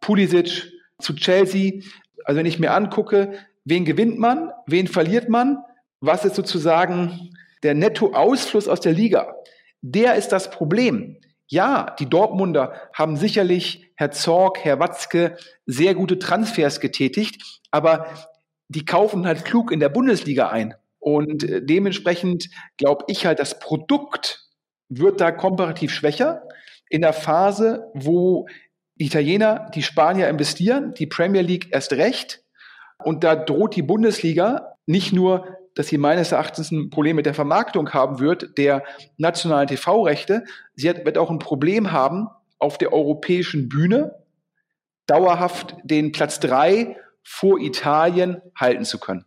Pulisic zu Chelsea. Also wenn ich mir angucke, wen gewinnt man, wen verliert man, was ist sozusagen der Nettoausfluss aus der Liga. Der ist das Problem. Ja, die Dortmunder haben sicherlich Herr Zorg, Herr Watzke sehr gute Transfers getätigt, aber die kaufen halt klug in der Bundesliga ein. Und äh, dementsprechend glaube ich halt, das Produkt wird da komparativ schwächer in der Phase, wo die Italiener, die Spanier investieren, die Premier League erst recht. Und da droht die Bundesliga nicht nur, dass sie meines Erachtens ein Problem mit der Vermarktung haben wird, der nationalen TV-Rechte. Sie wird auch ein Problem haben, auf der europäischen Bühne dauerhaft den Platz drei vor Italien halten zu können.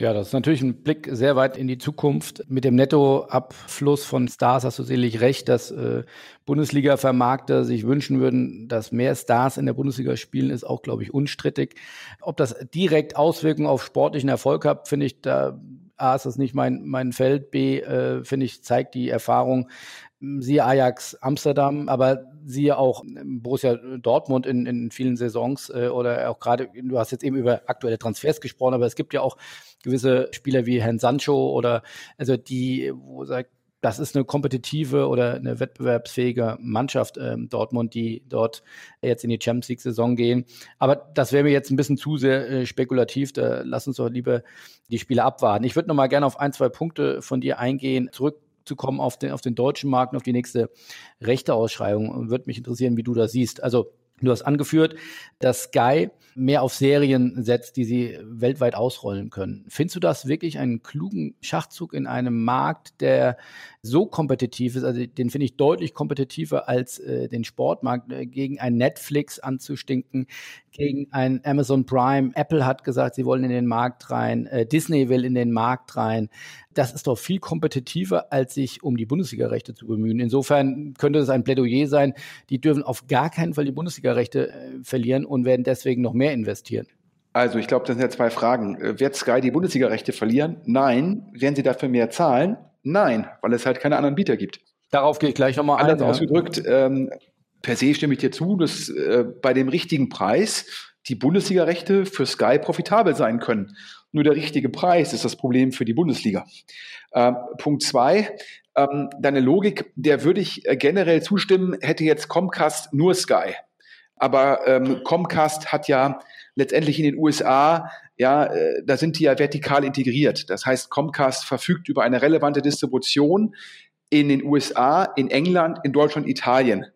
Ja, das ist natürlich ein Blick sehr weit in die Zukunft. Mit dem Nettoabfluss von Stars hast du sicherlich recht, dass äh, Bundesliga-Vermarkter sich wünschen würden, dass mehr Stars in der Bundesliga spielen, ist auch, glaube ich, unstrittig. Ob das direkt Auswirkungen auf sportlichen Erfolg hat, finde ich, da A ist das nicht mein, mein Feld, B, äh, finde ich, zeigt die Erfahrung, siehe Ajax Amsterdam, aber siehe auch Borussia Dortmund in, in vielen Saisons äh, oder auch gerade, du hast jetzt eben über aktuelle Transfers gesprochen, aber es gibt ja auch gewisse Spieler wie Herrn Sancho oder also die, wo sagt, das ist eine kompetitive oder eine wettbewerbsfähige Mannschaft ähm, Dortmund, die dort jetzt in die Champions League Saison gehen. Aber das wäre mir jetzt ein bisschen zu sehr äh, spekulativ. Da lass uns doch lieber die Spiele abwarten. Ich würde noch mal gerne auf ein, zwei Punkte von dir eingehen. Zurück kommen auf den, auf den deutschen Markt und auf die nächste Rechteausschreibung. Würde mich interessieren, wie du das siehst. Also Du hast angeführt, dass Sky mehr auf Serien setzt, die sie weltweit ausrollen können. Findest du das wirklich einen klugen Schachzug in einem Markt, der so kompetitiv ist? Also den finde ich deutlich kompetitiver als äh, den Sportmarkt, äh, gegen ein Netflix anzustinken, gegen ein Amazon Prime. Apple hat gesagt, sie wollen in den Markt rein, äh, Disney will in den Markt rein. Das ist doch viel kompetitiver, als sich um die Bundesliga-Rechte zu bemühen. Insofern könnte es ein Plädoyer sein, die dürfen auf gar keinen Fall die Bundesliga-Rechte äh, verlieren und werden deswegen noch mehr investieren. Also ich glaube, das sind ja zwei Fragen. Äh, wird Sky die Bundesliga-Rechte verlieren? Nein. Werden sie dafür mehr zahlen? Nein, weil es halt keine anderen Bieter gibt. Darauf gehe ich gleich nochmal ein. Anders ausgedrückt, ähm, per se stimme ich dir zu, dass äh, bei dem richtigen Preis die Bundesliga-Rechte für Sky profitabel sein können. Nur der richtige Preis ist das Problem für die Bundesliga. Ähm, Punkt zwei, ähm, deine Logik, der würde ich äh, generell zustimmen, hätte jetzt Comcast nur Sky. Aber ähm, Comcast hat ja letztendlich in den USA, ja, äh, da sind die ja vertikal integriert. Das heißt, Comcast verfügt über eine relevante Distribution in den USA, in England, in Deutschland, Italien.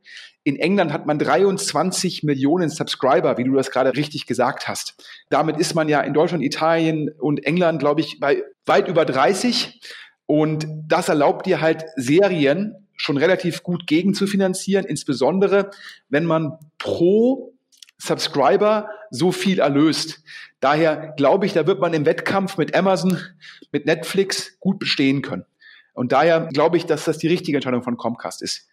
In England hat man 23 Millionen Subscriber, wie du das gerade richtig gesagt hast. Damit ist man ja in Deutschland, Italien und England, glaube ich, bei weit über 30. Und das erlaubt dir halt Serien schon relativ gut gegen zu finanzieren, insbesondere wenn man pro Subscriber so viel erlöst. Daher glaube ich, da wird man im Wettkampf mit Amazon, mit Netflix gut bestehen können. Und daher glaube ich, dass das die richtige Entscheidung von Comcast ist.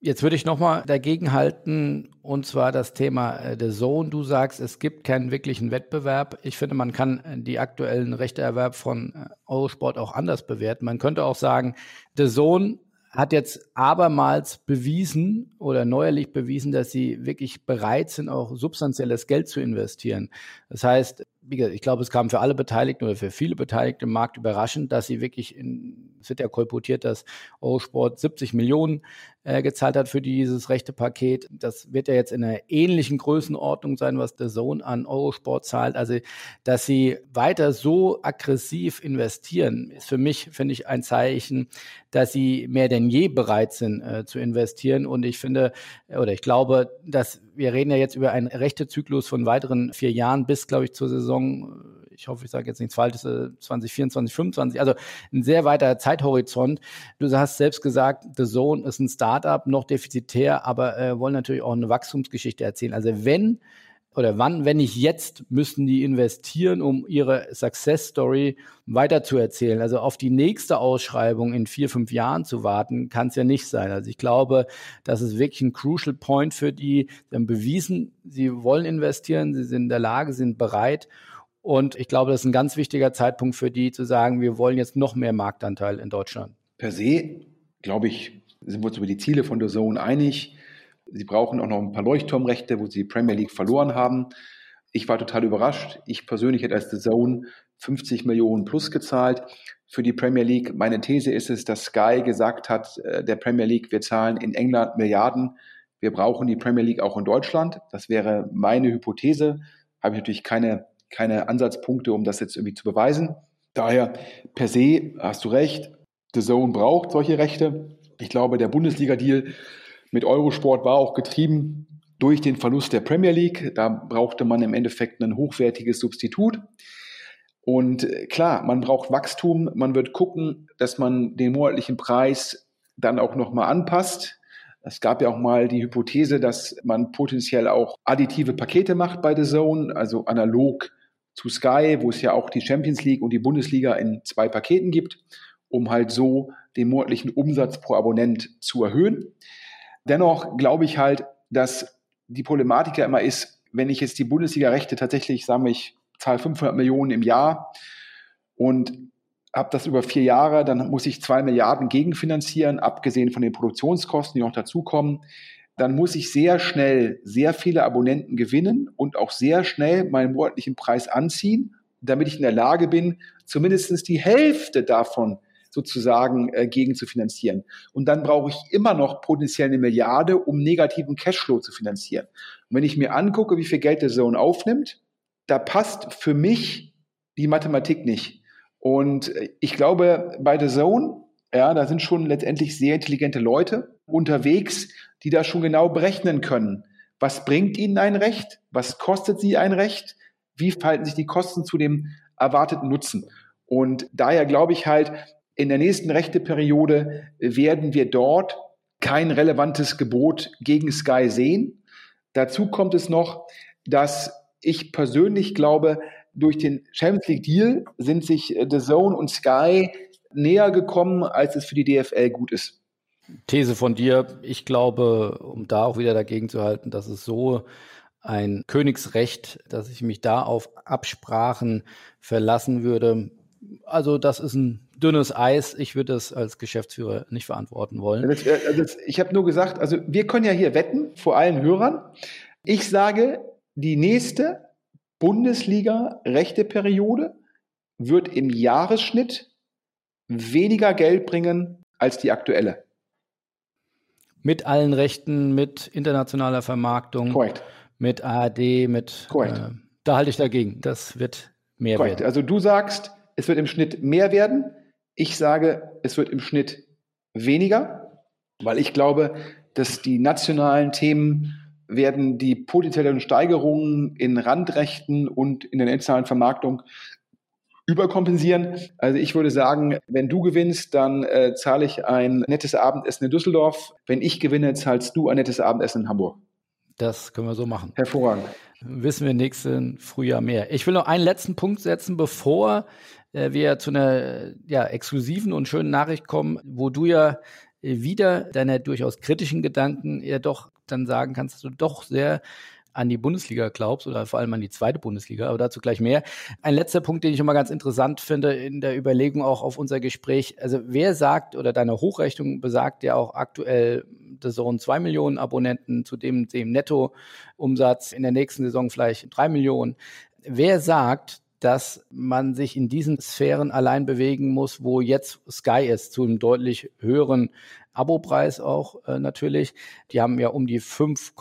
Jetzt würde ich nochmal dagegen halten, und zwar das Thema äh, der Zone. Du sagst, es gibt keinen wirklichen Wettbewerb. Ich finde, man kann äh, die aktuellen Rechteerwerb von äh, Eurosport auch anders bewerten. Man könnte auch sagen, The Zone hat jetzt abermals bewiesen oder neuerlich bewiesen, dass sie wirklich bereit sind, auch substanzielles Geld zu investieren. Das heißt, ich glaube, es kam für alle Beteiligten oder für viele Beteiligte im Markt überraschend, dass sie wirklich in, es wird ja kolportiert, dass Eurosport 70 Millionen äh, gezahlt hat für dieses rechte Paket. Das wird ja jetzt in einer ähnlichen Größenordnung sein, was der Zone an Eurosport zahlt. Also, dass sie weiter so aggressiv investieren, ist für mich, finde ich, ein Zeichen, dass sie mehr denn je bereit sind äh, zu investieren. Und ich finde, oder ich glaube, dass wir reden ja jetzt über einen rechte Zyklus von weiteren vier Jahren bis, glaube ich, zur Saison, ich hoffe, ich sage jetzt nichts Falsches, 2024, 2025, also ein sehr weiter Zeithorizont. Du hast selbst gesagt, The Zone ist ein Startup, noch defizitär, aber äh, wollen natürlich auch eine Wachstumsgeschichte erzählen. Also wenn oder wann, wenn nicht jetzt, müssen die investieren, um ihre Success Story weiterzuerzählen. Also auf die nächste Ausschreibung in vier, fünf Jahren zu warten, kann es ja nicht sein. Also ich glaube, das ist wirklich ein crucial point für die. Haben bewiesen, sie wollen investieren, sie sind in der Lage, sind bereit. Und ich glaube, das ist ein ganz wichtiger Zeitpunkt für die, zu sagen, wir wollen jetzt noch mehr Marktanteil in Deutschland. Per se, glaube ich, sind wir uns über die Ziele von der Zone einig. Sie brauchen auch noch ein paar Leuchtturmrechte, wo sie die Premier League verloren haben. Ich war total überrascht. Ich persönlich hätte als The Zone 50 Millionen plus gezahlt für die Premier League. Meine These ist es, dass Sky gesagt hat, äh, der Premier League, wir zahlen in England Milliarden. Wir brauchen die Premier League auch in Deutschland. Das wäre meine Hypothese. Habe ich natürlich keine, keine Ansatzpunkte, um das jetzt irgendwie zu beweisen. Daher per se hast du recht. The Zone braucht solche Rechte. Ich glaube, der Bundesliga-Deal mit Eurosport war auch getrieben durch den Verlust der Premier League. Da brauchte man im Endeffekt ein hochwertiges Substitut. Und äh, klar, man braucht Wachstum. Man wird gucken, dass man den monatlichen Preis dann auch nochmal anpasst. Es gab ja auch mal die Hypothese, dass man potenziell auch additive Pakete macht bei The Zone, also analog zu Sky, wo es ja auch die Champions League und die Bundesliga in zwei Paketen gibt, um halt so den monatlichen Umsatz pro Abonnent zu erhöhen. Dennoch glaube ich halt, dass die Problematik ja immer ist, wenn ich jetzt die Bundesliga-Rechte tatsächlich, sagen wir, ich zahle 500 Millionen im Jahr und habe das über vier Jahre, dann muss ich zwei Milliarden gegenfinanzieren, abgesehen von den Produktionskosten, die noch dazukommen. Dann muss ich sehr schnell sehr viele Abonnenten gewinnen und auch sehr schnell meinen monatlichen Preis anziehen, damit ich in der Lage bin, zumindest die Hälfte davon sozusagen äh, gegen zu finanzieren. Und dann brauche ich immer noch potenziell eine Milliarde, um negativen Cashflow zu finanzieren. Und wenn ich mir angucke, wie viel Geld der Zone aufnimmt, da passt für mich die Mathematik nicht. Und ich glaube, bei The Zone, ja, da sind schon letztendlich sehr intelligente Leute unterwegs, die da schon genau berechnen können. Was bringt ihnen ein Recht? Was kostet sie ein Recht? Wie verhalten sich die Kosten zu dem erwarteten Nutzen? Und daher glaube ich halt, in der nächsten Rechteperiode werden wir dort kein relevantes Gebot gegen Sky sehen. Dazu kommt es noch, dass ich persönlich glaube, durch den Champions League Deal sind sich äh, The Zone und Sky näher gekommen, als es für die DFL gut ist. These von dir, ich glaube, um da auch wieder dagegen zu halten, dass es so ein Königsrecht, dass ich mich da auf Absprachen verlassen würde. Also das ist ein dünnes Eis. Ich würde das als Geschäftsführer nicht verantworten wollen. Das, äh, das, ich habe nur gesagt, also wir können ja hier wetten vor allen Hörern. Ich sage, die nächste Bundesliga-Rechteperiode wird im Jahresschnitt weniger Geld bringen als die aktuelle. Mit allen Rechten, mit internationaler Vermarktung, Korrekt. mit ARD, mit. Korrekt. Äh, da halte ich dagegen. Das wird mehr Korrekt. werden. Also du sagst, es wird im Schnitt mehr werden. Ich sage, es wird im Schnitt weniger, weil ich glaube, dass die nationalen Themen werden die potenziellen Steigerungen in Randrechten und in der internationalen Vermarktung überkompensieren. Also ich würde sagen, wenn du gewinnst, dann äh, zahle ich ein nettes Abendessen in Düsseldorf. Wenn ich gewinne, zahlst du ein nettes Abendessen in Hamburg. Das können wir so machen. Hervorragend. Wissen wir nächsten Frühjahr mehr. Ich will noch einen letzten Punkt setzen, bevor äh, wir zu einer ja, exklusiven und schönen Nachricht kommen, wo du ja wieder deine durchaus kritischen Gedanken ja doch dann sagen kannst, dass du doch sehr an die Bundesliga glaubst oder vor allem an die zweite Bundesliga, aber dazu gleich mehr. Ein letzter Punkt, den ich immer ganz interessant finde in der Überlegung auch auf unser Gespräch. Also wer sagt oder deine Hochrechnung besagt ja auch aktuell The Zone zwei Millionen Abonnenten, zu dem, dem Nettoumsatz in der nächsten Saison vielleicht drei Millionen. Wer sagt, dass man sich in diesen Sphären allein bewegen muss, wo jetzt Sky ist, zu einem deutlich höheren Abopreis auch äh, natürlich. Die haben ja um die 5,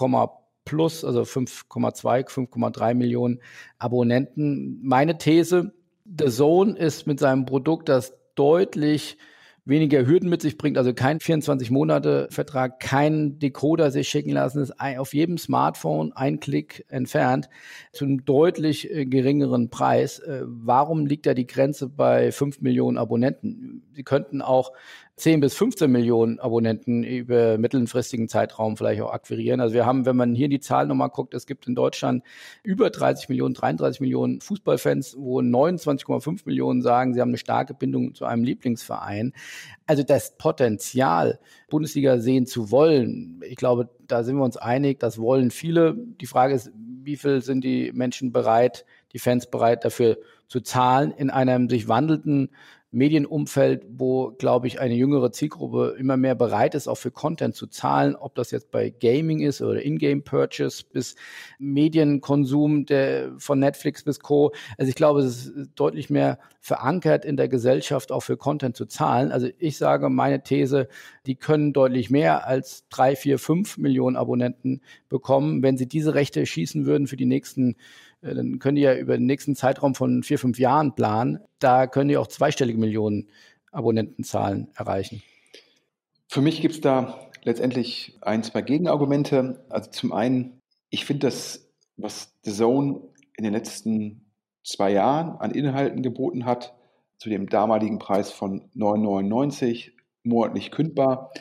plus, also 5,2, 5,3 Millionen Abonnenten. Meine These, The Zone ist mit seinem Produkt, das deutlich weniger Hürden mit sich bringt, also kein 24-Monate-Vertrag, kein Decoder sich schicken lassen, ist auf jedem Smartphone ein Klick entfernt zu einem deutlich äh, geringeren Preis. Äh, warum liegt da die Grenze bei 5 Millionen Abonnenten? Sie könnten auch 10 bis 15 Millionen Abonnenten über mittelfristigen Zeitraum vielleicht auch akquirieren. Also wir haben, wenn man hier die Zahlen nochmal guckt, es gibt in Deutschland über 30 Millionen, 33 Millionen Fußballfans, wo 29,5 Millionen sagen, sie haben eine starke Bindung zu einem Lieblingsverein. Also das Potenzial, Bundesliga sehen zu wollen, ich glaube, da sind wir uns einig, das wollen viele. Die Frage ist, wie viel sind die Menschen bereit, die Fans bereit dafür zu zahlen in einem sich wandelnden Medienumfeld, wo, glaube ich, eine jüngere Zielgruppe immer mehr bereit ist, auch für Content zu zahlen, ob das jetzt bei Gaming ist oder In-Game-Purchase bis Medienkonsum der, von Netflix bis Co. Also ich glaube, es ist deutlich mehr verankert in der Gesellschaft, auch für Content zu zahlen. Also ich sage, meine These, die können deutlich mehr als drei, vier, fünf Millionen Abonnenten bekommen, wenn sie diese Rechte schießen würden für die nächsten äh, dann können die ja über den nächsten Zeitraum von vier, fünf Jahren planen. Da können die auch zweistellige Millionen Abonnentenzahlen erreichen. Für mich gibt es da letztendlich ein, zwei Gegenargumente. Also zum einen, ich finde das, was The Zone in den letzten zwei Jahren an Inhalten geboten hat, zu dem damaligen Preis von 9,99 monatlich kündbar,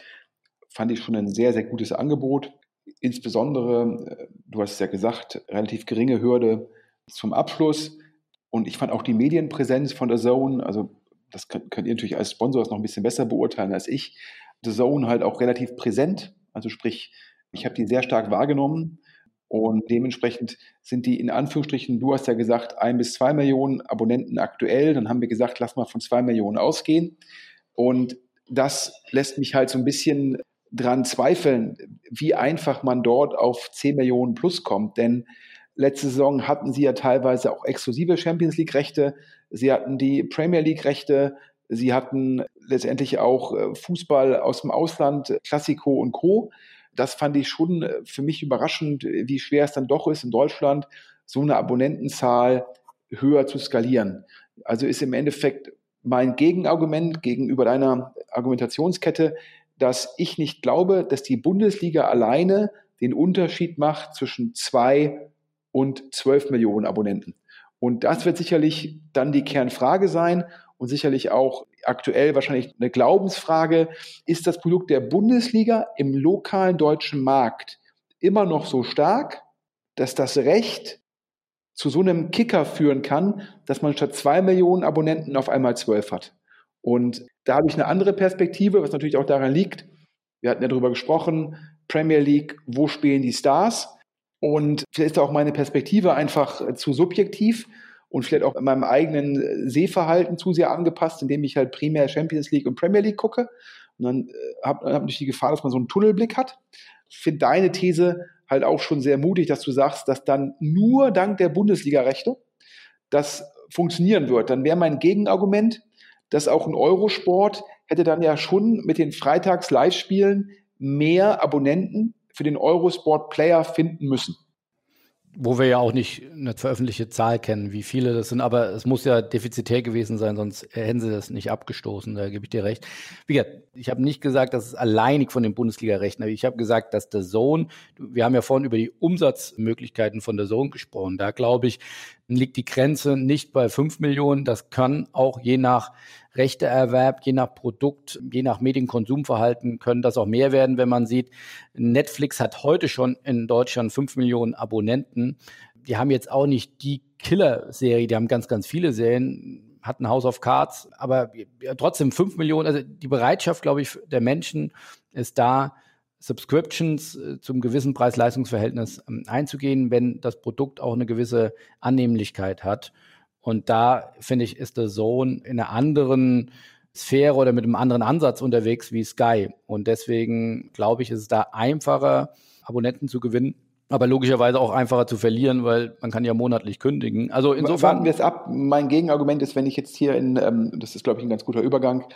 fand ich schon ein sehr, sehr gutes Angebot. Insbesondere, äh, du hast es ja gesagt, relativ geringe Hürde zum Abschluss. Und ich fand auch die Medienpräsenz von der Zone, also das könnt, könnt ihr natürlich als Sponsor noch ein bisschen besser beurteilen als ich, The Zone halt auch relativ präsent. Also sprich, ich habe die sehr stark wahrgenommen und dementsprechend sind die in Anführungsstrichen, du hast ja gesagt, ein bis zwei Millionen Abonnenten aktuell. Dann haben wir gesagt, lass mal von zwei Millionen ausgehen. Und das lässt mich halt so ein bisschen dran zweifeln, wie einfach man dort auf 10 Millionen plus kommt. Denn letzte Saison hatten sie ja teilweise auch exklusive Champions League Rechte. Sie hatten die Premier League Rechte. Sie hatten letztendlich auch äh, Fußball aus dem Ausland, Classico und Co. Das fand ich schon äh, für mich überraschend, wie schwer es dann doch ist, in Deutschland so eine Abonnentenzahl höher zu skalieren. Also ist im Endeffekt mein Gegenargument gegenüber deiner Argumentationskette, dass ich nicht glaube, dass die Bundesliga alleine den Unterschied macht zwischen zwei und zwölf Millionen Abonnenten. Und das wird sicherlich dann die Kernfrage sein und sicherlich auch aktuell wahrscheinlich eine Glaubensfrage. Ist das Produkt der Bundesliga im lokalen deutschen Markt immer noch so stark, dass das Recht zu so einem Kicker führen kann, dass man statt zwei Millionen Abonnenten auf einmal zwölf hat? Und da habe ich eine andere Perspektive, was natürlich auch daran liegt. Wir hatten ja darüber gesprochen, Premier League, wo spielen die Stars? Und vielleicht ist auch meine Perspektive einfach äh, zu subjektiv und vielleicht auch in meinem eigenen äh, Sehverhalten zu sehr angepasst, indem ich halt primär Champions League und Premier League gucke. Und dann äh, habe hab natürlich die Gefahr, dass man so einen Tunnelblick hat. Ich finde deine These halt auch schon sehr mutig, dass du sagst, dass dann nur dank der Bundesliga-Rechte das funktionieren wird. Dann wäre mein Gegenargument, dass auch ein Eurosport hätte dann ja schon mit den Freitags-Live-Spielen mehr Abonnenten für den Eurosport-Player finden müssen. Wo wir ja auch nicht eine veröffentlichte Zahl kennen, wie viele das sind, aber es muss ja defizitär gewesen sein, sonst hätten sie das nicht abgestoßen, da gebe ich dir recht. Wie gesagt, ich habe nicht gesagt, dass es alleinig von den Bundesliga-Rechten, ich habe gesagt, dass der Zone, wir haben ja vorhin über die Umsatzmöglichkeiten von der Zone gesprochen, da glaube ich, liegt die Grenze nicht bei fünf Millionen, das kann auch je nach Rechteerwerb, je nach Produkt, je nach Medienkonsumverhalten können das auch mehr werden, wenn man sieht, Netflix hat heute schon in Deutschland fünf Millionen Abonnenten. Die haben jetzt auch nicht die Killer-Serie, die haben ganz, ganz viele Serien, hatten House of Cards, aber trotzdem fünf Millionen, also die Bereitschaft, glaube ich, der Menschen ist da, Subscriptions äh, zum gewissen Preis-Leistungs-Verhältnis ähm, einzugehen, wenn das Produkt auch eine gewisse Annehmlichkeit hat. Und da finde ich, ist der Zone in einer anderen Sphäre oder mit einem anderen Ansatz unterwegs wie Sky. Und deswegen glaube ich, ist es da einfacher, Abonnenten zu gewinnen, aber logischerweise auch einfacher zu verlieren, weil man kann ja monatlich kündigen. Also insofern. Warten wir es ab. Mein Gegenargument ist, wenn ich jetzt hier in, ähm, das ist glaube ich ein ganz guter Übergang,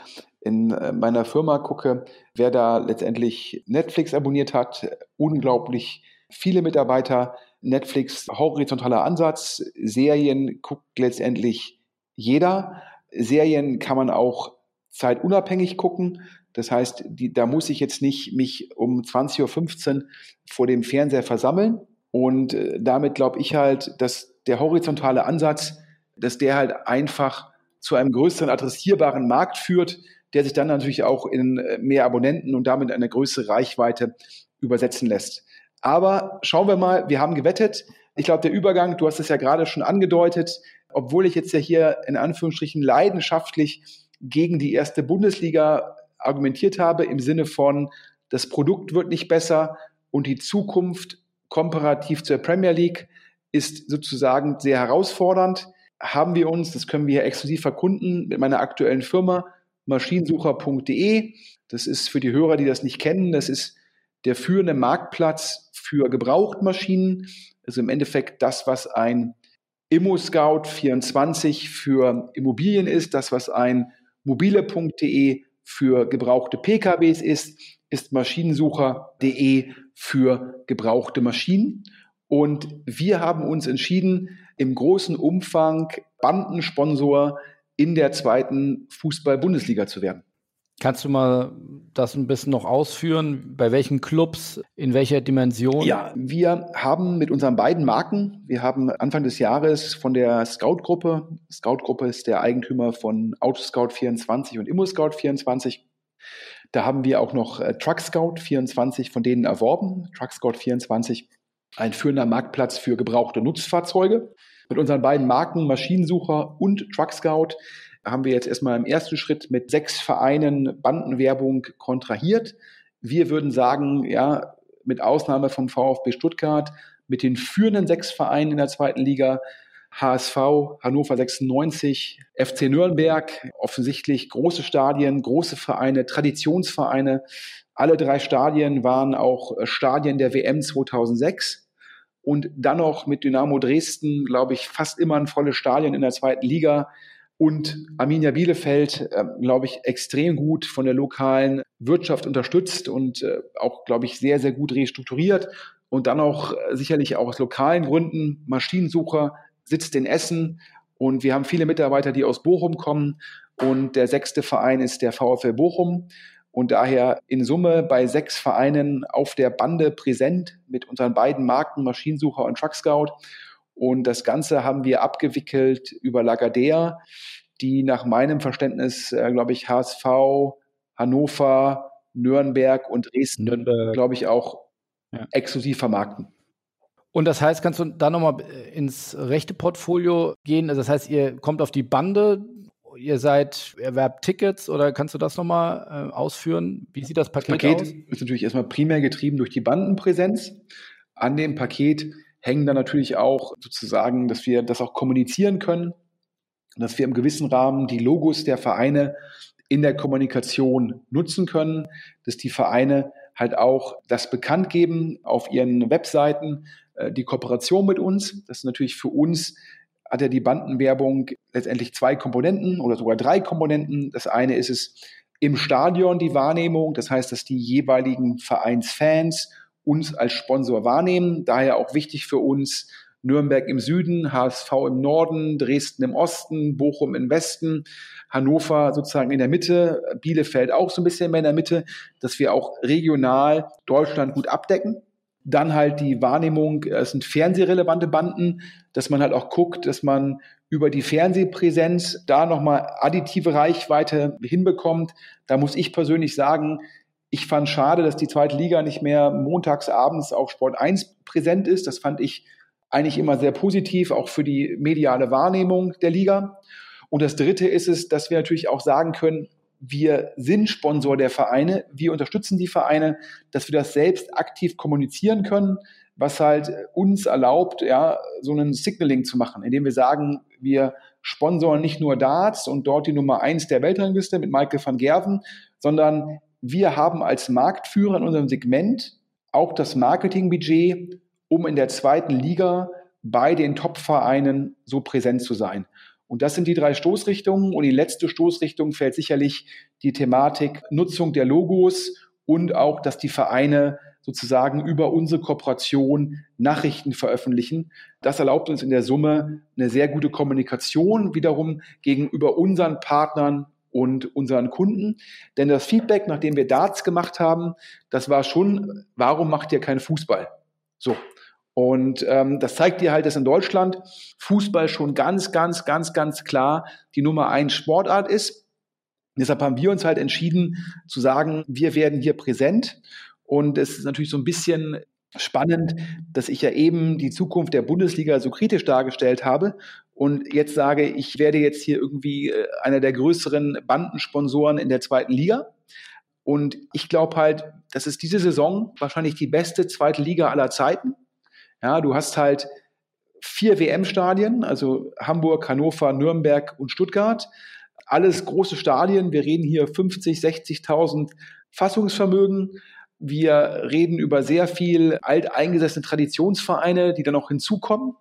in äh, meiner Firma gucke, wer da letztendlich Netflix abonniert hat, unglaublich viele Mitarbeiter, Netflix horizontaler Ansatz. Serien guckt letztendlich jeder. Serien kann man auch zeitunabhängig gucken. Das heißt, die, da muss ich jetzt nicht mich um 20.15 Uhr vor dem Fernseher versammeln. Und äh, damit glaube ich halt, dass der horizontale Ansatz, dass der halt einfach zu einem größeren adressierbaren Markt führt, der sich dann natürlich auch in äh, mehr Abonnenten und damit eine größere Reichweite übersetzen lässt. Aber schauen wir mal, wir haben gewettet. Ich glaube, der Übergang, du hast es ja gerade schon angedeutet, obwohl ich jetzt ja hier in Anführungsstrichen leidenschaftlich gegen die erste Bundesliga argumentiert habe, im Sinne von, das Produkt wird nicht besser und die Zukunft komparativ zur Premier League ist sozusagen sehr herausfordernd. haben wir uns, das können wir exklusiv verkunden mit meiner aktuellen Firma maschinensucher.de. Das ist für die Hörer, die das nicht kennen, das ist der führende Marktplatz für Gebrauchtmaschinen. Also im Endeffekt das, was ein ImmoScout 24 für Immobilien ist, das, was ein mobile.de für gebrauchte PKWs ist, ist maschinensucher.de für gebrauchte Maschinen. Und wir haben uns entschieden, im großen Umfang Bandensponsor in der zweiten Fußball-Bundesliga zu werden. Kannst du mal das ein bisschen noch ausführen? Bei welchen Clubs, in welcher Dimension? Ja, wir haben mit unseren beiden Marken, wir haben Anfang des Jahres von der Scout-Gruppe, Scout-Gruppe ist der Eigentümer von Autoscout24 und ImmoScout24, da haben wir auch noch äh, TruckScout24 von denen erworben. TruckScout24, ein führender Marktplatz für gebrauchte Nutzfahrzeuge. Mit unseren beiden Marken Maschinensucher und TruckScout haben wir jetzt erstmal im ersten Schritt mit sechs Vereinen Bandenwerbung kontrahiert. Wir würden sagen, ja, mit Ausnahme vom VfB Stuttgart, mit den führenden sechs Vereinen in der zweiten Liga, HSV, Hannover 96, FC Nürnberg, offensichtlich große Stadien, große Vereine, Traditionsvereine. Alle drei Stadien waren auch Stadien der WM 2006 und dann noch mit Dynamo Dresden, glaube ich, fast immer ein volles Stadion in der zweiten Liga und Arminia Bielefeld, äh, glaube ich, extrem gut von der lokalen Wirtschaft unterstützt und äh, auch, glaube ich, sehr, sehr gut restrukturiert. Und dann auch äh, sicherlich auch aus lokalen Gründen Maschinensucher sitzt in Essen und wir haben viele Mitarbeiter, die aus Bochum kommen. Und der sechste Verein ist der VfL Bochum. Und daher in Summe bei sechs Vereinen auf der Bande präsent mit unseren beiden Marken Maschinensucher und Truck Scout. Und das Ganze haben wir abgewickelt über Lagardère, die nach meinem Verständnis, äh, glaube ich, HSV, Hannover, Nürnberg und Dresden, glaube ich, auch ja. exklusiv vermarkten. Und das heißt, kannst du da nochmal äh, ins rechte Portfolio gehen? Also das heißt, ihr kommt auf die Bande, ihr seid, erwerbt Tickets oder kannst du das nochmal äh, ausführen? Wie sieht das Paket, das Paket aus? ist natürlich erstmal primär getrieben durch die Bandenpräsenz. An dem Paket hängen dann natürlich auch sozusagen, dass wir das auch kommunizieren können, dass wir im gewissen Rahmen die Logos der Vereine in der Kommunikation nutzen können, dass die Vereine halt auch das bekannt geben auf ihren Webseiten, äh, die Kooperation mit uns. Das ist natürlich für uns hat ja die Bandenwerbung letztendlich zwei Komponenten oder sogar drei Komponenten. Das eine ist es im Stadion die Wahrnehmung, das heißt, dass die jeweiligen Vereinsfans uns als Sponsor wahrnehmen. Daher auch wichtig für uns Nürnberg im Süden, HSV im Norden, Dresden im Osten, Bochum im Westen, Hannover sozusagen in der Mitte, Bielefeld auch so ein bisschen mehr in der Mitte, dass wir auch regional Deutschland gut abdecken. Dann halt die Wahrnehmung, es sind fernsehrelevante Banden, dass man halt auch guckt, dass man über die Fernsehpräsenz da nochmal additive Reichweite hinbekommt. Da muss ich persönlich sagen, ich fand schade, dass die zweite Liga nicht mehr montags abends auf Sport 1 präsent ist. Das fand ich eigentlich immer sehr positiv, auch für die mediale Wahrnehmung der Liga. Und das Dritte ist es, dass wir natürlich auch sagen können, wir sind Sponsor der Vereine, wir unterstützen die Vereine, dass wir das selbst aktiv kommunizieren können, was halt uns erlaubt, ja, so einen Signaling zu machen, indem wir sagen, wir sponsoren nicht nur Darts und dort die Nummer eins der Weltrangliste mit Michael van Gerven, sondern wir haben als Marktführer in unserem Segment auch das Marketingbudget, um in der zweiten Liga bei den Top-Vereinen so präsent zu sein. Und das sind die drei Stoßrichtungen. Und die letzte Stoßrichtung fällt sicherlich die Thematik Nutzung der Logos und auch, dass die Vereine sozusagen über unsere Kooperation Nachrichten veröffentlichen. Das erlaubt uns in der Summe eine sehr gute Kommunikation wiederum gegenüber unseren Partnern und unseren Kunden. Denn das Feedback, nachdem wir Darts gemacht haben, das war schon, warum macht ihr keinen Fußball? So. Und ähm, das zeigt dir halt, dass in Deutschland Fußball schon ganz, ganz, ganz, ganz klar die Nummer eins Sportart ist. deshalb haben wir uns halt entschieden zu sagen, wir werden hier präsent. Und es ist natürlich so ein bisschen spannend, dass ich ja eben die Zukunft der Bundesliga so kritisch dargestellt habe und jetzt sage, ich werde jetzt hier irgendwie äh, einer der größeren Bandensponsoren in der zweiten Liga. Und ich glaube halt, das ist diese Saison wahrscheinlich die beste zweite Liga aller Zeiten. Ja, du hast halt vier WM-Stadien, also Hamburg, Hannover, Nürnberg und Stuttgart. Alles große Stadien. Wir reden hier 50, 60.000 Fassungsvermögen. Wir reden über sehr viel alteingesessene Traditionsvereine, die dann noch hinzukommen.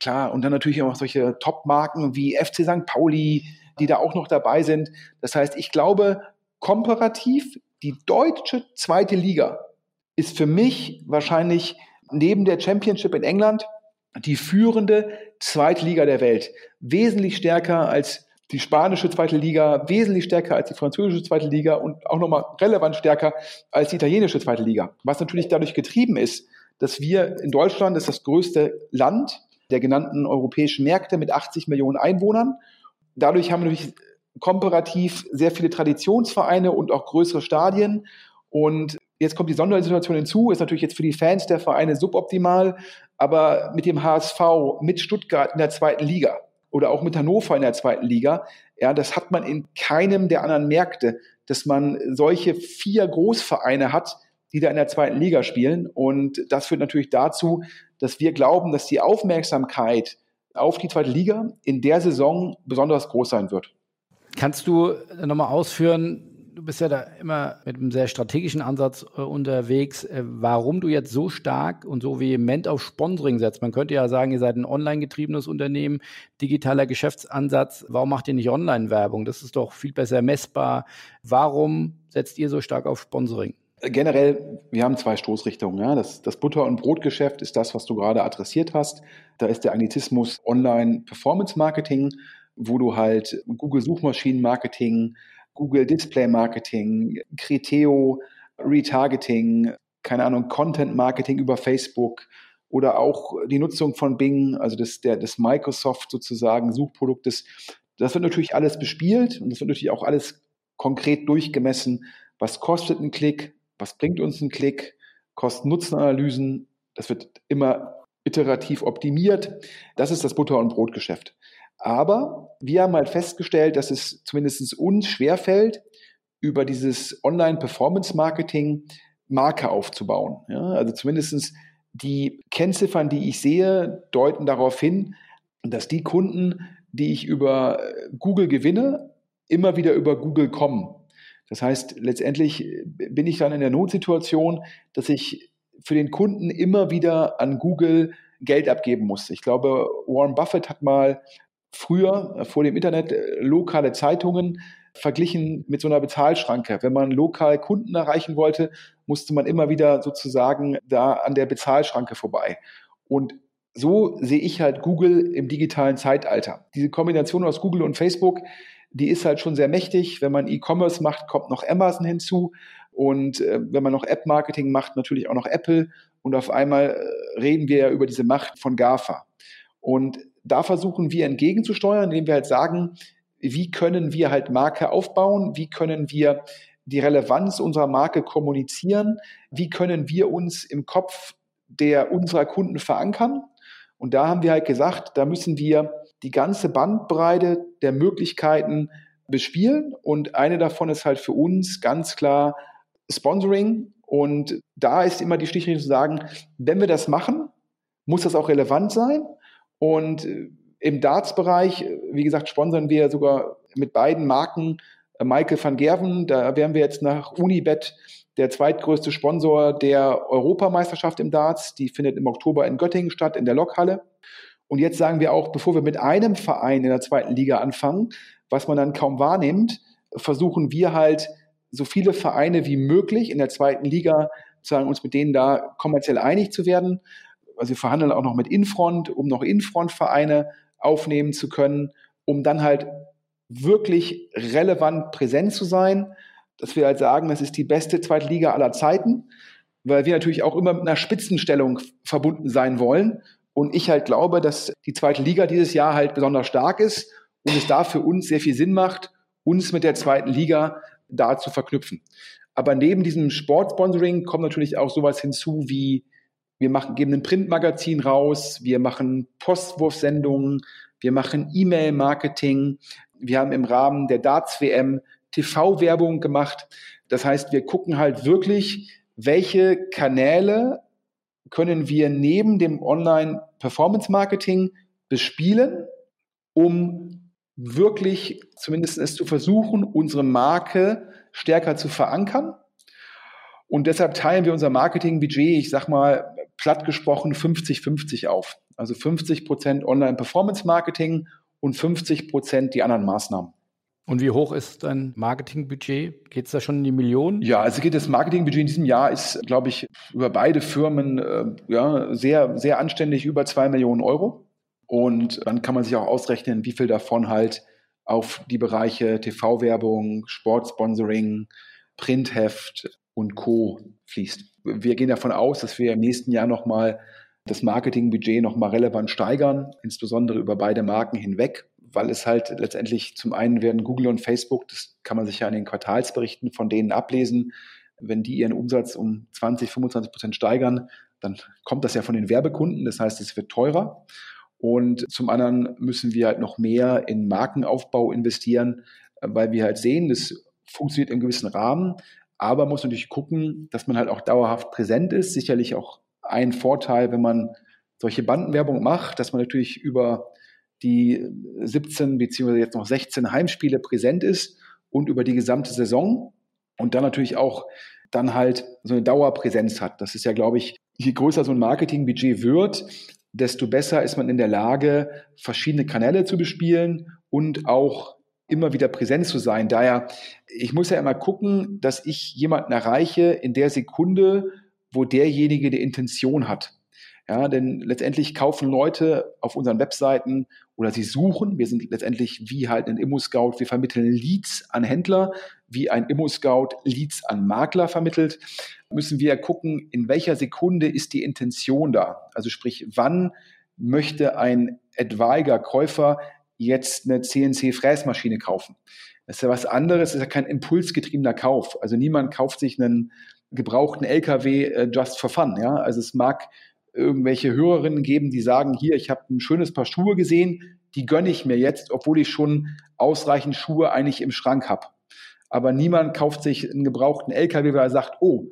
Klar, und dann natürlich auch solche Top-Marken wie FC St. Pauli, die da auch noch dabei sind. Das heißt, ich glaube, komparativ, die deutsche zweite Liga ist für mich wahrscheinlich neben der Championship in England die führende zweite Liga der Welt. Wesentlich stärker als die spanische zweite Liga, wesentlich stärker als die französische zweite Liga und auch nochmal relevant stärker als die italienische zweite Liga. Was natürlich dadurch getrieben ist, dass wir in Deutschland, das ist das größte Land der genannten europäischen Märkte mit 80 Millionen Einwohnern. Dadurch haben wir natürlich komparativ sehr viele Traditionsvereine und auch größere Stadien. Und jetzt kommt die Sondersituation hinzu, ist natürlich jetzt für die Fans der Vereine suboptimal, aber mit dem HSV, mit Stuttgart in der zweiten Liga oder auch mit Hannover in der zweiten Liga, ja, das hat man in keinem der anderen Märkte, dass man solche vier Großvereine hat, die da in der zweiten Liga spielen. Und das führt natürlich dazu, dass wir glauben, dass die Aufmerksamkeit auf die zweite Liga in der Saison besonders groß sein wird. Kannst du nochmal ausführen, du bist ja da immer mit einem sehr strategischen Ansatz äh, unterwegs, äh, warum du jetzt so stark und so vehement auf Sponsoring setzt. Man könnte ja sagen, ihr seid ein online getriebenes Unternehmen, digitaler Geschäftsansatz. Warum macht ihr nicht Online-Werbung? Das ist doch viel besser messbar. Warum setzt ihr so stark auf Sponsoring? Generell, wir haben zwei Stoßrichtungen. Ja. Das, das Butter- und Brotgeschäft ist das, was du gerade adressiert hast. Da ist der Anglizismus Online-Performance-Marketing, wo du halt Google-Suchmaschinen-Marketing, Google Display Marketing, Criteo, Retargeting, keine Ahnung, Content Marketing über Facebook oder auch die Nutzung von Bing, also des, der, des Microsoft sozusagen Suchproduktes. Das wird natürlich alles bespielt und das wird natürlich auch alles konkret durchgemessen. Was kostet ein Klick? Was bringt uns ein Klick? Kosten-Nutzen-Analysen. Das wird immer iterativ optimiert. Das ist das Butter- und Brotgeschäft. Aber wir haben halt festgestellt, dass es zumindest uns schwerfällt, über dieses Online-Performance-Marketing Marke aufzubauen. Ja, also zumindest die Kennziffern, die ich sehe, deuten darauf hin, dass die Kunden, die ich über Google gewinne, immer wieder über Google kommen. Das heißt, letztendlich bin ich dann in der Notsituation, dass ich für den Kunden immer wieder an Google Geld abgeben muss. Ich glaube, Warren Buffett hat mal früher äh, vor dem Internet äh, lokale Zeitungen verglichen mit so einer Bezahlschranke. Wenn man lokal Kunden erreichen wollte, musste man immer wieder sozusagen da an der Bezahlschranke vorbei. Und so sehe ich halt Google im digitalen Zeitalter. Diese Kombination aus Google und Facebook, die ist halt schon sehr mächtig. Wenn man E-Commerce macht, kommt noch Amazon hinzu. Und äh, wenn man noch App-Marketing macht, natürlich auch noch Apple. Und auf einmal äh, reden wir ja über diese Macht von GAFA. Und da versuchen wir entgegenzusteuern, indem wir halt sagen, wie können wir halt Marke aufbauen, wie können wir die Relevanz unserer Marke kommunizieren, wie können wir uns im Kopf der unserer Kunden verankern. Und da haben wir halt gesagt, da müssen wir die ganze Bandbreite der Möglichkeiten bespielen. Und eine davon ist halt für uns ganz klar Sponsoring. Und da ist immer die Stichrichtung zu sagen, wenn wir das machen, muss das auch relevant sein. Und äh, im Darts-Bereich, äh, wie gesagt, sponsern wir sogar mit beiden Marken äh, Michael van Gerven. Da wären wir jetzt nach Unibet der zweitgrößte Sponsor der Europameisterschaft im Darts. Die findet im Oktober in Göttingen statt, in der Lokhalle. Und jetzt sagen wir auch, bevor wir mit einem Verein in der zweiten Liga anfangen, was man dann kaum wahrnimmt, versuchen wir halt so viele Vereine wie möglich in der zweiten Liga, sagen uns mit denen da kommerziell einig zu werden also wir verhandeln auch noch mit Infront, um noch Infront-Vereine aufnehmen zu können, um dann halt wirklich relevant präsent zu sein, dass wir halt sagen, das ist die beste zweite Liga aller Zeiten, weil wir natürlich auch immer mit einer Spitzenstellung verbunden sein wollen. Und ich halt glaube, dass die zweite Liga dieses Jahr halt besonders stark ist und es da für uns sehr viel Sinn macht, uns mit der zweiten Liga da zu verknüpfen. Aber neben diesem Sportsponsoring kommt natürlich auch sowas hinzu wie wir machen, geben ein Printmagazin raus, wir machen Postwurfsendungen, wir machen E-Mail-Marketing, wir haben im Rahmen der Darts-WM TV-Werbung gemacht. Das heißt, wir gucken halt wirklich, welche Kanäle können wir neben dem Online-Performance-Marketing bespielen, um wirklich zumindest es zu versuchen, unsere Marke stärker zu verankern. Und deshalb teilen wir unser Marketingbudget, ich sag mal platt gesprochen, 50-50 auf. Also 50 Prozent Online-Performance-Marketing und 50 Prozent die anderen Maßnahmen. Und wie hoch ist dein Marketingbudget? Geht es da schon in die Millionen? Ja, also geht das Marketingbudget in diesem Jahr ist, glaube ich, über beide Firmen äh, ja, sehr, sehr anständig über zwei Millionen Euro. Und dann kann man sich auch ausrechnen, wie viel davon halt auf die Bereiche TV-Werbung, Sportsponsoring, Printheft und Co. fließt. Wir gehen davon aus, dass wir im nächsten Jahr nochmal das Marketingbudget nochmal relevant steigern, insbesondere über beide Marken hinweg weil es halt letztendlich zum einen werden Google und Facebook, das kann man sich ja an den Quartalsberichten von denen ablesen, wenn die ihren Umsatz um 20, 25 Prozent steigern, dann kommt das ja von den Werbekunden, das heißt, es wird teurer. Und zum anderen müssen wir halt noch mehr in Markenaufbau investieren, weil wir halt sehen, das funktioniert im gewissen Rahmen, aber muss natürlich gucken, dass man halt auch dauerhaft präsent ist. Sicherlich auch ein Vorteil, wenn man solche Bandenwerbung macht, dass man natürlich über die 17 beziehungsweise jetzt noch 16 Heimspiele präsent ist und über die gesamte Saison und dann natürlich auch dann halt so eine Dauerpräsenz hat. Das ist ja, glaube ich, je größer so ein Marketingbudget wird, desto besser ist man in der Lage, verschiedene Kanäle zu bespielen und auch immer wieder präsent zu sein. Daher, ich muss ja immer gucken, dass ich jemanden erreiche in der Sekunde, wo derjenige die Intention hat. Ja, denn letztendlich kaufen Leute auf unseren Webseiten oder sie suchen. Wir sind letztendlich wie halt ein Immo-Scout. Wir vermitteln Leads an Händler, wie ein Immo-Scout Leads an Makler vermittelt. Müssen wir gucken, in welcher Sekunde ist die Intention da? Also sprich, wann möchte ein etwaiger Käufer jetzt eine CNC-Fräsmaschine kaufen? Das ist ja was anderes, das ist ja kein impulsgetriebener Kauf. Also niemand kauft sich einen gebrauchten LKW äh, just for fun. Ja? Also es mag irgendwelche Hörerinnen geben, die sagen, hier, ich habe ein schönes Paar Schuhe gesehen, die gönne ich mir jetzt, obwohl ich schon ausreichend Schuhe eigentlich im Schrank habe. Aber niemand kauft sich einen gebrauchten LKW, weil er sagt, oh,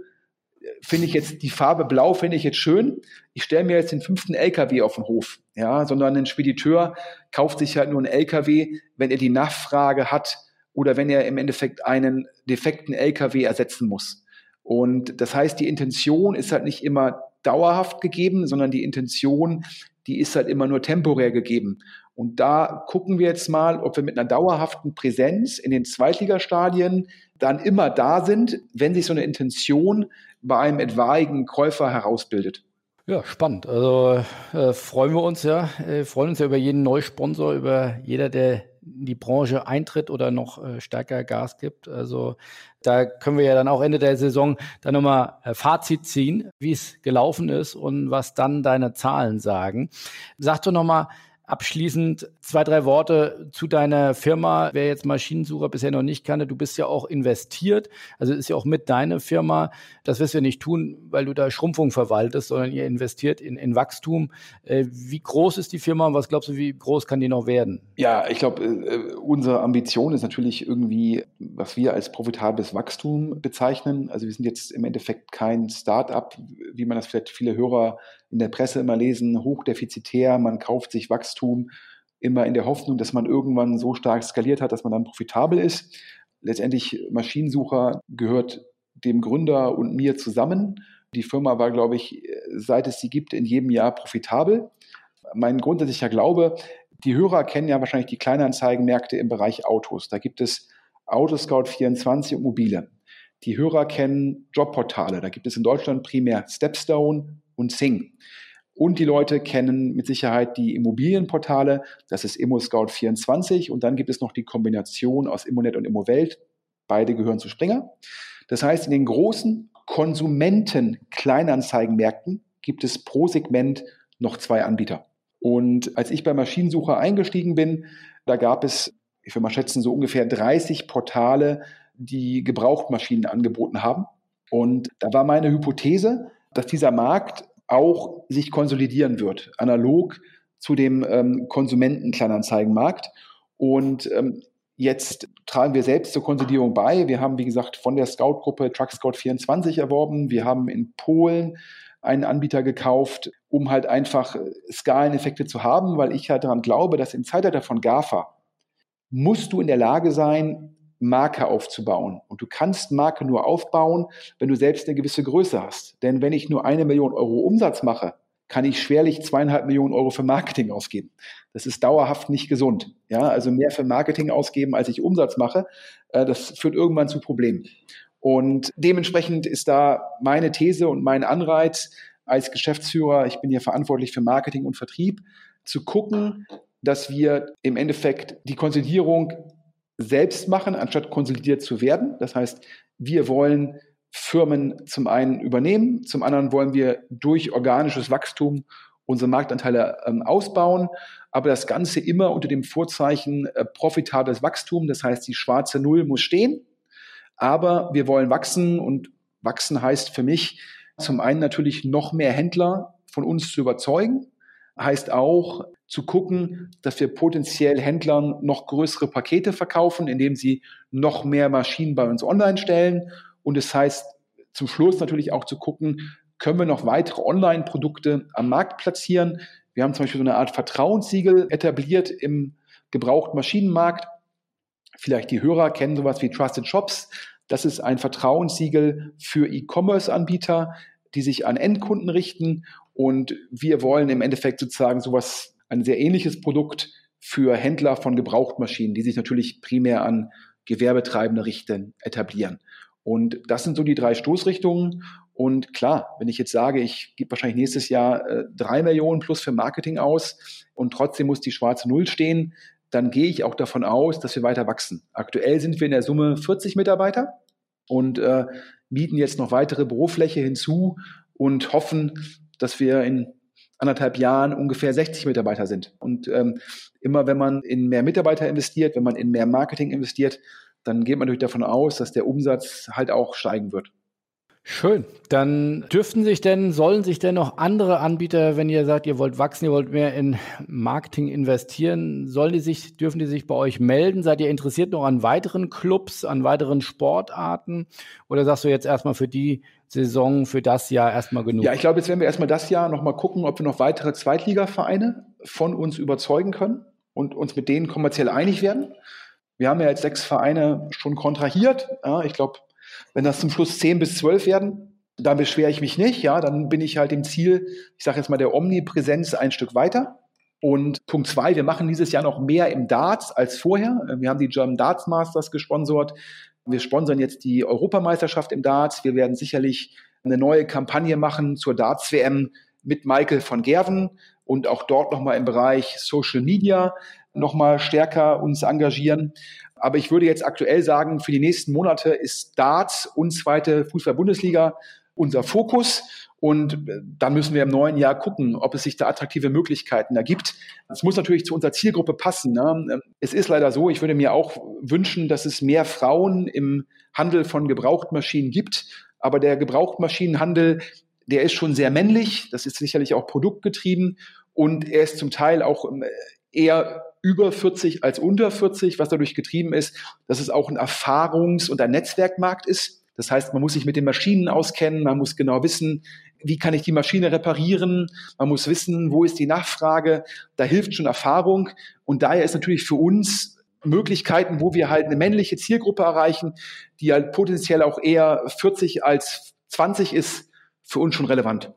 finde ich jetzt die Farbe blau, finde ich jetzt schön. Ich stelle mir jetzt den fünften LKW auf den Hof. Ja, sondern ein Spediteur kauft sich halt nur einen LKW, wenn er die Nachfrage hat oder wenn er im Endeffekt einen defekten LKW ersetzen muss. Und das heißt, die Intention ist halt nicht immer dauerhaft gegeben, sondern die Intention, die ist halt immer nur temporär gegeben. Und da gucken wir jetzt mal, ob wir mit einer dauerhaften Präsenz in den Zweitligastadien dann immer da sind, wenn sich so eine Intention bei einem etwaigen Käufer herausbildet. Ja, spannend. Also äh, freuen wir uns ja, äh, freuen uns ja über jeden Neusponsor, über jeder, der in die Branche eintritt oder noch äh, stärker Gas gibt. Also da können wir ja dann auch Ende der Saison dann nochmal äh, Fazit ziehen, wie es gelaufen ist und was dann deine Zahlen sagen. Sag doch nochmal, Abschließend zwei, drei Worte zu deiner Firma. Wer jetzt Maschinensucher bisher noch nicht kannte, du bist ja auch investiert. Also ist ja auch mit deiner Firma. Das wirst du ja nicht tun, weil du da Schrumpfung verwaltest, sondern ihr investiert in, in Wachstum. Äh, wie groß ist die Firma und was glaubst du, wie groß kann die noch werden? Ja, ich glaube, äh, unsere Ambition ist natürlich irgendwie, was wir als profitables Wachstum bezeichnen. Also wir sind jetzt im Endeffekt kein Start-up, wie man das vielleicht viele Hörer in der Presse immer lesen, hochdefizitär, man kauft sich Wachstum immer in der Hoffnung, dass man irgendwann so stark skaliert hat, dass man dann profitabel ist. Letztendlich Maschinensucher gehört dem Gründer und mir zusammen. Die Firma war, glaube ich, seit es sie gibt, in jedem Jahr profitabel. Mein grundsätzlicher Glaube, die Hörer kennen ja wahrscheinlich die Kleinanzeigenmärkte im Bereich Autos. Da gibt es Autoscout24 und mobile. Die Hörer kennen Jobportale. Da gibt es in Deutschland primär Stepstone und Sing. Und die Leute kennen mit Sicherheit die Immobilienportale. Das ist ImmoScout24 und dann gibt es noch die Kombination aus Immonet und Immowelt. Beide gehören zu Springer. Das heißt, in den großen Konsumenten-Kleinanzeigenmärkten gibt es pro Segment noch zwei Anbieter. Und als ich bei Maschinensucher eingestiegen bin, da gab es, ich will mal schätzen, so ungefähr 30 Portale, die Gebrauchtmaschinen angeboten haben. Und da war meine Hypothese, dass dieser Markt auch sich konsolidieren wird, analog zu dem ähm, Konsumentenkleinanzeigenmarkt. Und ähm, jetzt tragen wir selbst zur Konsolidierung bei. Wir haben, wie gesagt, von der Scout-Gruppe Truck Scout 24 erworben. Wir haben in Polen einen Anbieter gekauft, um halt einfach Skaleneffekte zu haben, weil ich halt daran glaube, dass im Zeitalter von GAFA musst du in der Lage sein, Marke aufzubauen. Und du kannst Marke nur aufbauen, wenn du selbst eine gewisse Größe hast. Denn wenn ich nur eine Million Euro Umsatz mache, kann ich schwerlich zweieinhalb Millionen Euro für Marketing ausgeben. Das ist dauerhaft nicht gesund. Ja, also mehr für Marketing ausgeben, als ich Umsatz mache, äh, das führt irgendwann zu Problemen. Und dementsprechend ist da meine These und mein Anreiz als Geschäftsführer, ich bin hier verantwortlich für Marketing und Vertrieb, zu gucken, dass wir im Endeffekt die Konsolidierung selbst machen, anstatt konsolidiert zu werden. Das heißt, wir wollen Firmen zum einen übernehmen, zum anderen wollen wir durch organisches Wachstum unsere Marktanteile ähm, ausbauen, aber das Ganze immer unter dem Vorzeichen äh, profitables Wachstum. Das heißt, die schwarze Null muss stehen, aber wir wollen wachsen und wachsen heißt für mich zum einen natürlich noch mehr Händler von uns zu überzeugen, heißt auch zu gucken, dass wir potenziell Händlern noch größere Pakete verkaufen, indem sie noch mehr Maschinen bei uns online stellen. Und es das heißt zum Schluss natürlich auch zu gucken, können wir noch weitere Online-Produkte am Markt platzieren. Wir haben zum Beispiel so eine Art Vertrauenssiegel etabliert im gebrauchten Maschinenmarkt. Vielleicht die Hörer kennen sowas wie Trusted Shops. Das ist ein Vertrauenssiegel für E-Commerce-Anbieter, die sich an Endkunden richten. Und wir wollen im Endeffekt sozusagen sowas ein sehr ähnliches Produkt für Händler von Gebrauchtmaschinen, die sich natürlich primär an Gewerbetreibende richten, etablieren. Und das sind so die drei Stoßrichtungen. Und klar, wenn ich jetzt sage, ich gebe wahrscheinlich nächstes Jahr äh, drei Millionen plus für Marketing aus und trotzdem muss die schwarze Null stehen, dann gehe ich auch davon aus, dass wir weiter wachsen. Aktuell sind wir in der Summe 40 Mitarbeiter und äh, mieten jetzt noch weitere Bürofläche hinzu und hoffen, dass wir in anderthalb Jahren ungefähr 60 Mitarbeiter sind. Und ähm, immer wenn man in mehr Mitarbeiter investiert, wenn man in mehr Marketing investiert, dann geht man natürlich davon aus, dass der Umsatz halt auch steigen wird. Schön. Dann dürften sich denn, sollen sich denn noch andere Anbieter, wenn ihr sagt, ihr wollt wachsen, ihr wollt mehr in Marketing investieren, sollen die sich, dürfen die sich bei euch melden? Seid ihr interessiert noch an weiteren Clubs, an weiteren Sportarten? Oder sagst du jetzt erstmal für die Saison, für das Jahr erstmal genug? Ja, ich glaube, jetzt werden wir erstmal das Jahr nochmal gucken, ob wir noch weitere Zweitligavereine von uns überzeugen können und uns mit denen kommerziell einig werden. Wir haben ja jetzt sechs Vereine schon kontrahiert. Ja, ich glaube, wenn das zum Schluss zehn bis zwölf werden, dann beschwere ich mich nicht. Ja, dann bin ich halt im Ziel, ich sage jetzt mal der Omnipräsenz ein Stück weiter. Und Punkt zwei, wir machen dieses Jahr noch mehr im Darts als vorher. Wir haben die German Darts Masters gesponsert. Wir sponsern jetzt die Europameisterschaft im Darts. Wir werden sicherlich eine neue Kampagne machen zur Darts WM mit Michael von Gerven und auch dort nochmal im Bereich Social Media nochmal stärker uns engagieren. Aber ich würde jetzt aktuell sagen, für die nächsten Monate ist Darts und zweite Fußball-Bundesliga unser Fokus. Und äh, dann müssen wir im neuen Jahr gucken, ob es sich da attraktive Möglichkeiten ergibt. Es muss natürlich zu unserer Zielgruppe passen. Ne? Es ist leider so, ich würde mir auch wünschen, dass es mehr Frauen im Handel von Gebrauchtmaschinen gibt. Aber der Gebrauchtmaschinenhandel, der ist schon sehr männlich. Das ist sicherlich auch produktgetrieben. Und er ist zum Teil auch ähm, eher über 40 als unter 40, was dadurch getrieben ist, dass es auch ein Erfahrungs- und ein Netzwerkmarkt ist. Das heißt, man muss sich mit den Maschinen auskennen, man muss genau wissen, wie kann ich die Maschine reparieren, man muss wissen, wo ist die Nachfrage, da hilft schon Erfahrung und daher ist natürlich für uns Möglichkeiten, wo wir halt eine männliche Zielgruppe erreichen, die halt potenziell auch eher 40 als 20 ist, für uns schon relevant.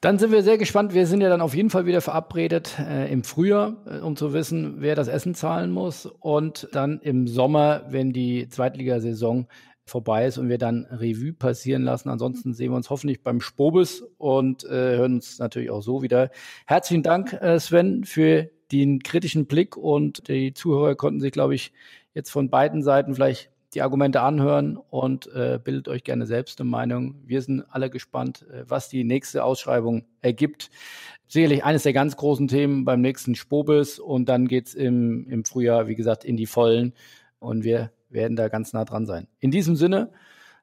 Dann sind wir sehr gespannt. Wir sind ja dann auf jeden Fall wieder verabredet äh, im Frühjahr, äh, um zu wissen, wer das Essen zahlen muss. Und dann im Sommer, wenn die Zweitligasaison vorbei ist und wir dann Revue passieren lassen. Ansonsten sehen wir uns hoffentlich beim Spobis und äh, hören uns natürlich auch so wieder. Herzlichen Dank, äh, Sven, für den kritischen Blick und die Zuhörer konnten sich, glaube ich, jetzt von beiden Seiten vielleicht die Argumente anhören und äh, bildet euch gerne selbst eine Meinung. Wir sind alle gespannt, äh, was die nächste Ausschreibung ergibt. Sicherlich eines der ganz großen Themen beim nächsten Spobis und dann geht's im, im Frühjahr, wie gesagt, in die Vollen und wir werden da ganz nah dran sein. In diesem Sinne,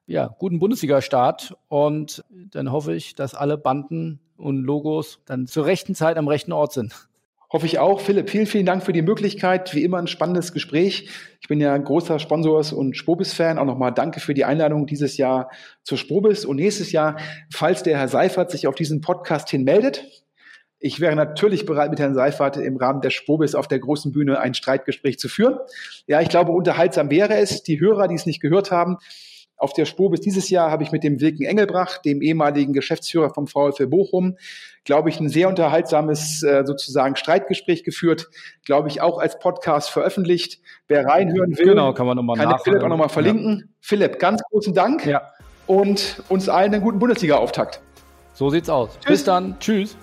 ja, guten Bundesliga-Start und dann hoffe ich, dass alle Banden und Logos dann zur rechten Zeit am rechten Ort sind. Hoffe ich auch. Philipp, vielen, vielen Dank für die Möglichkeit. Wie immer ein spannendes Gespräch. Ich bin ja großer Sponsors- und Spobis-Fan. Auch nochmal danke für die Einladung dieses Jahr zur Spobis. Und nächstes Jahr, falls der Herr Seifert sich auf diesen Podcast hin meldet, ich wäre natürlich bereit, mit Herrn Seifert im Rahmen der Spobis auf der großen Bühne ein Streitgespräch zu führen. Ja, ich glaube, unterhaltsam wäre es. Die Hörer, die es nicht gehört haben, auf der Spur bis dieses Jahr habe ich mit dem Wilken Engelbrach, dem ehemaligen Geschäftsführer vom VfL Bochum, glaube ich, ein sehr unterhaltsames äh, sozusagen Streitgespräch geführt, glaube ich, auch als Podcast veröffentlicht. Wer reinhören will, genau, kann man nochmal kann Philipp auch nochmal verlinken. Ja. Philipp, ganz großen Dank ja. und uns allen einen guten Bundesliga-Auftakt. So sieht's aus. Tschüss. Bis dann. Tschüss.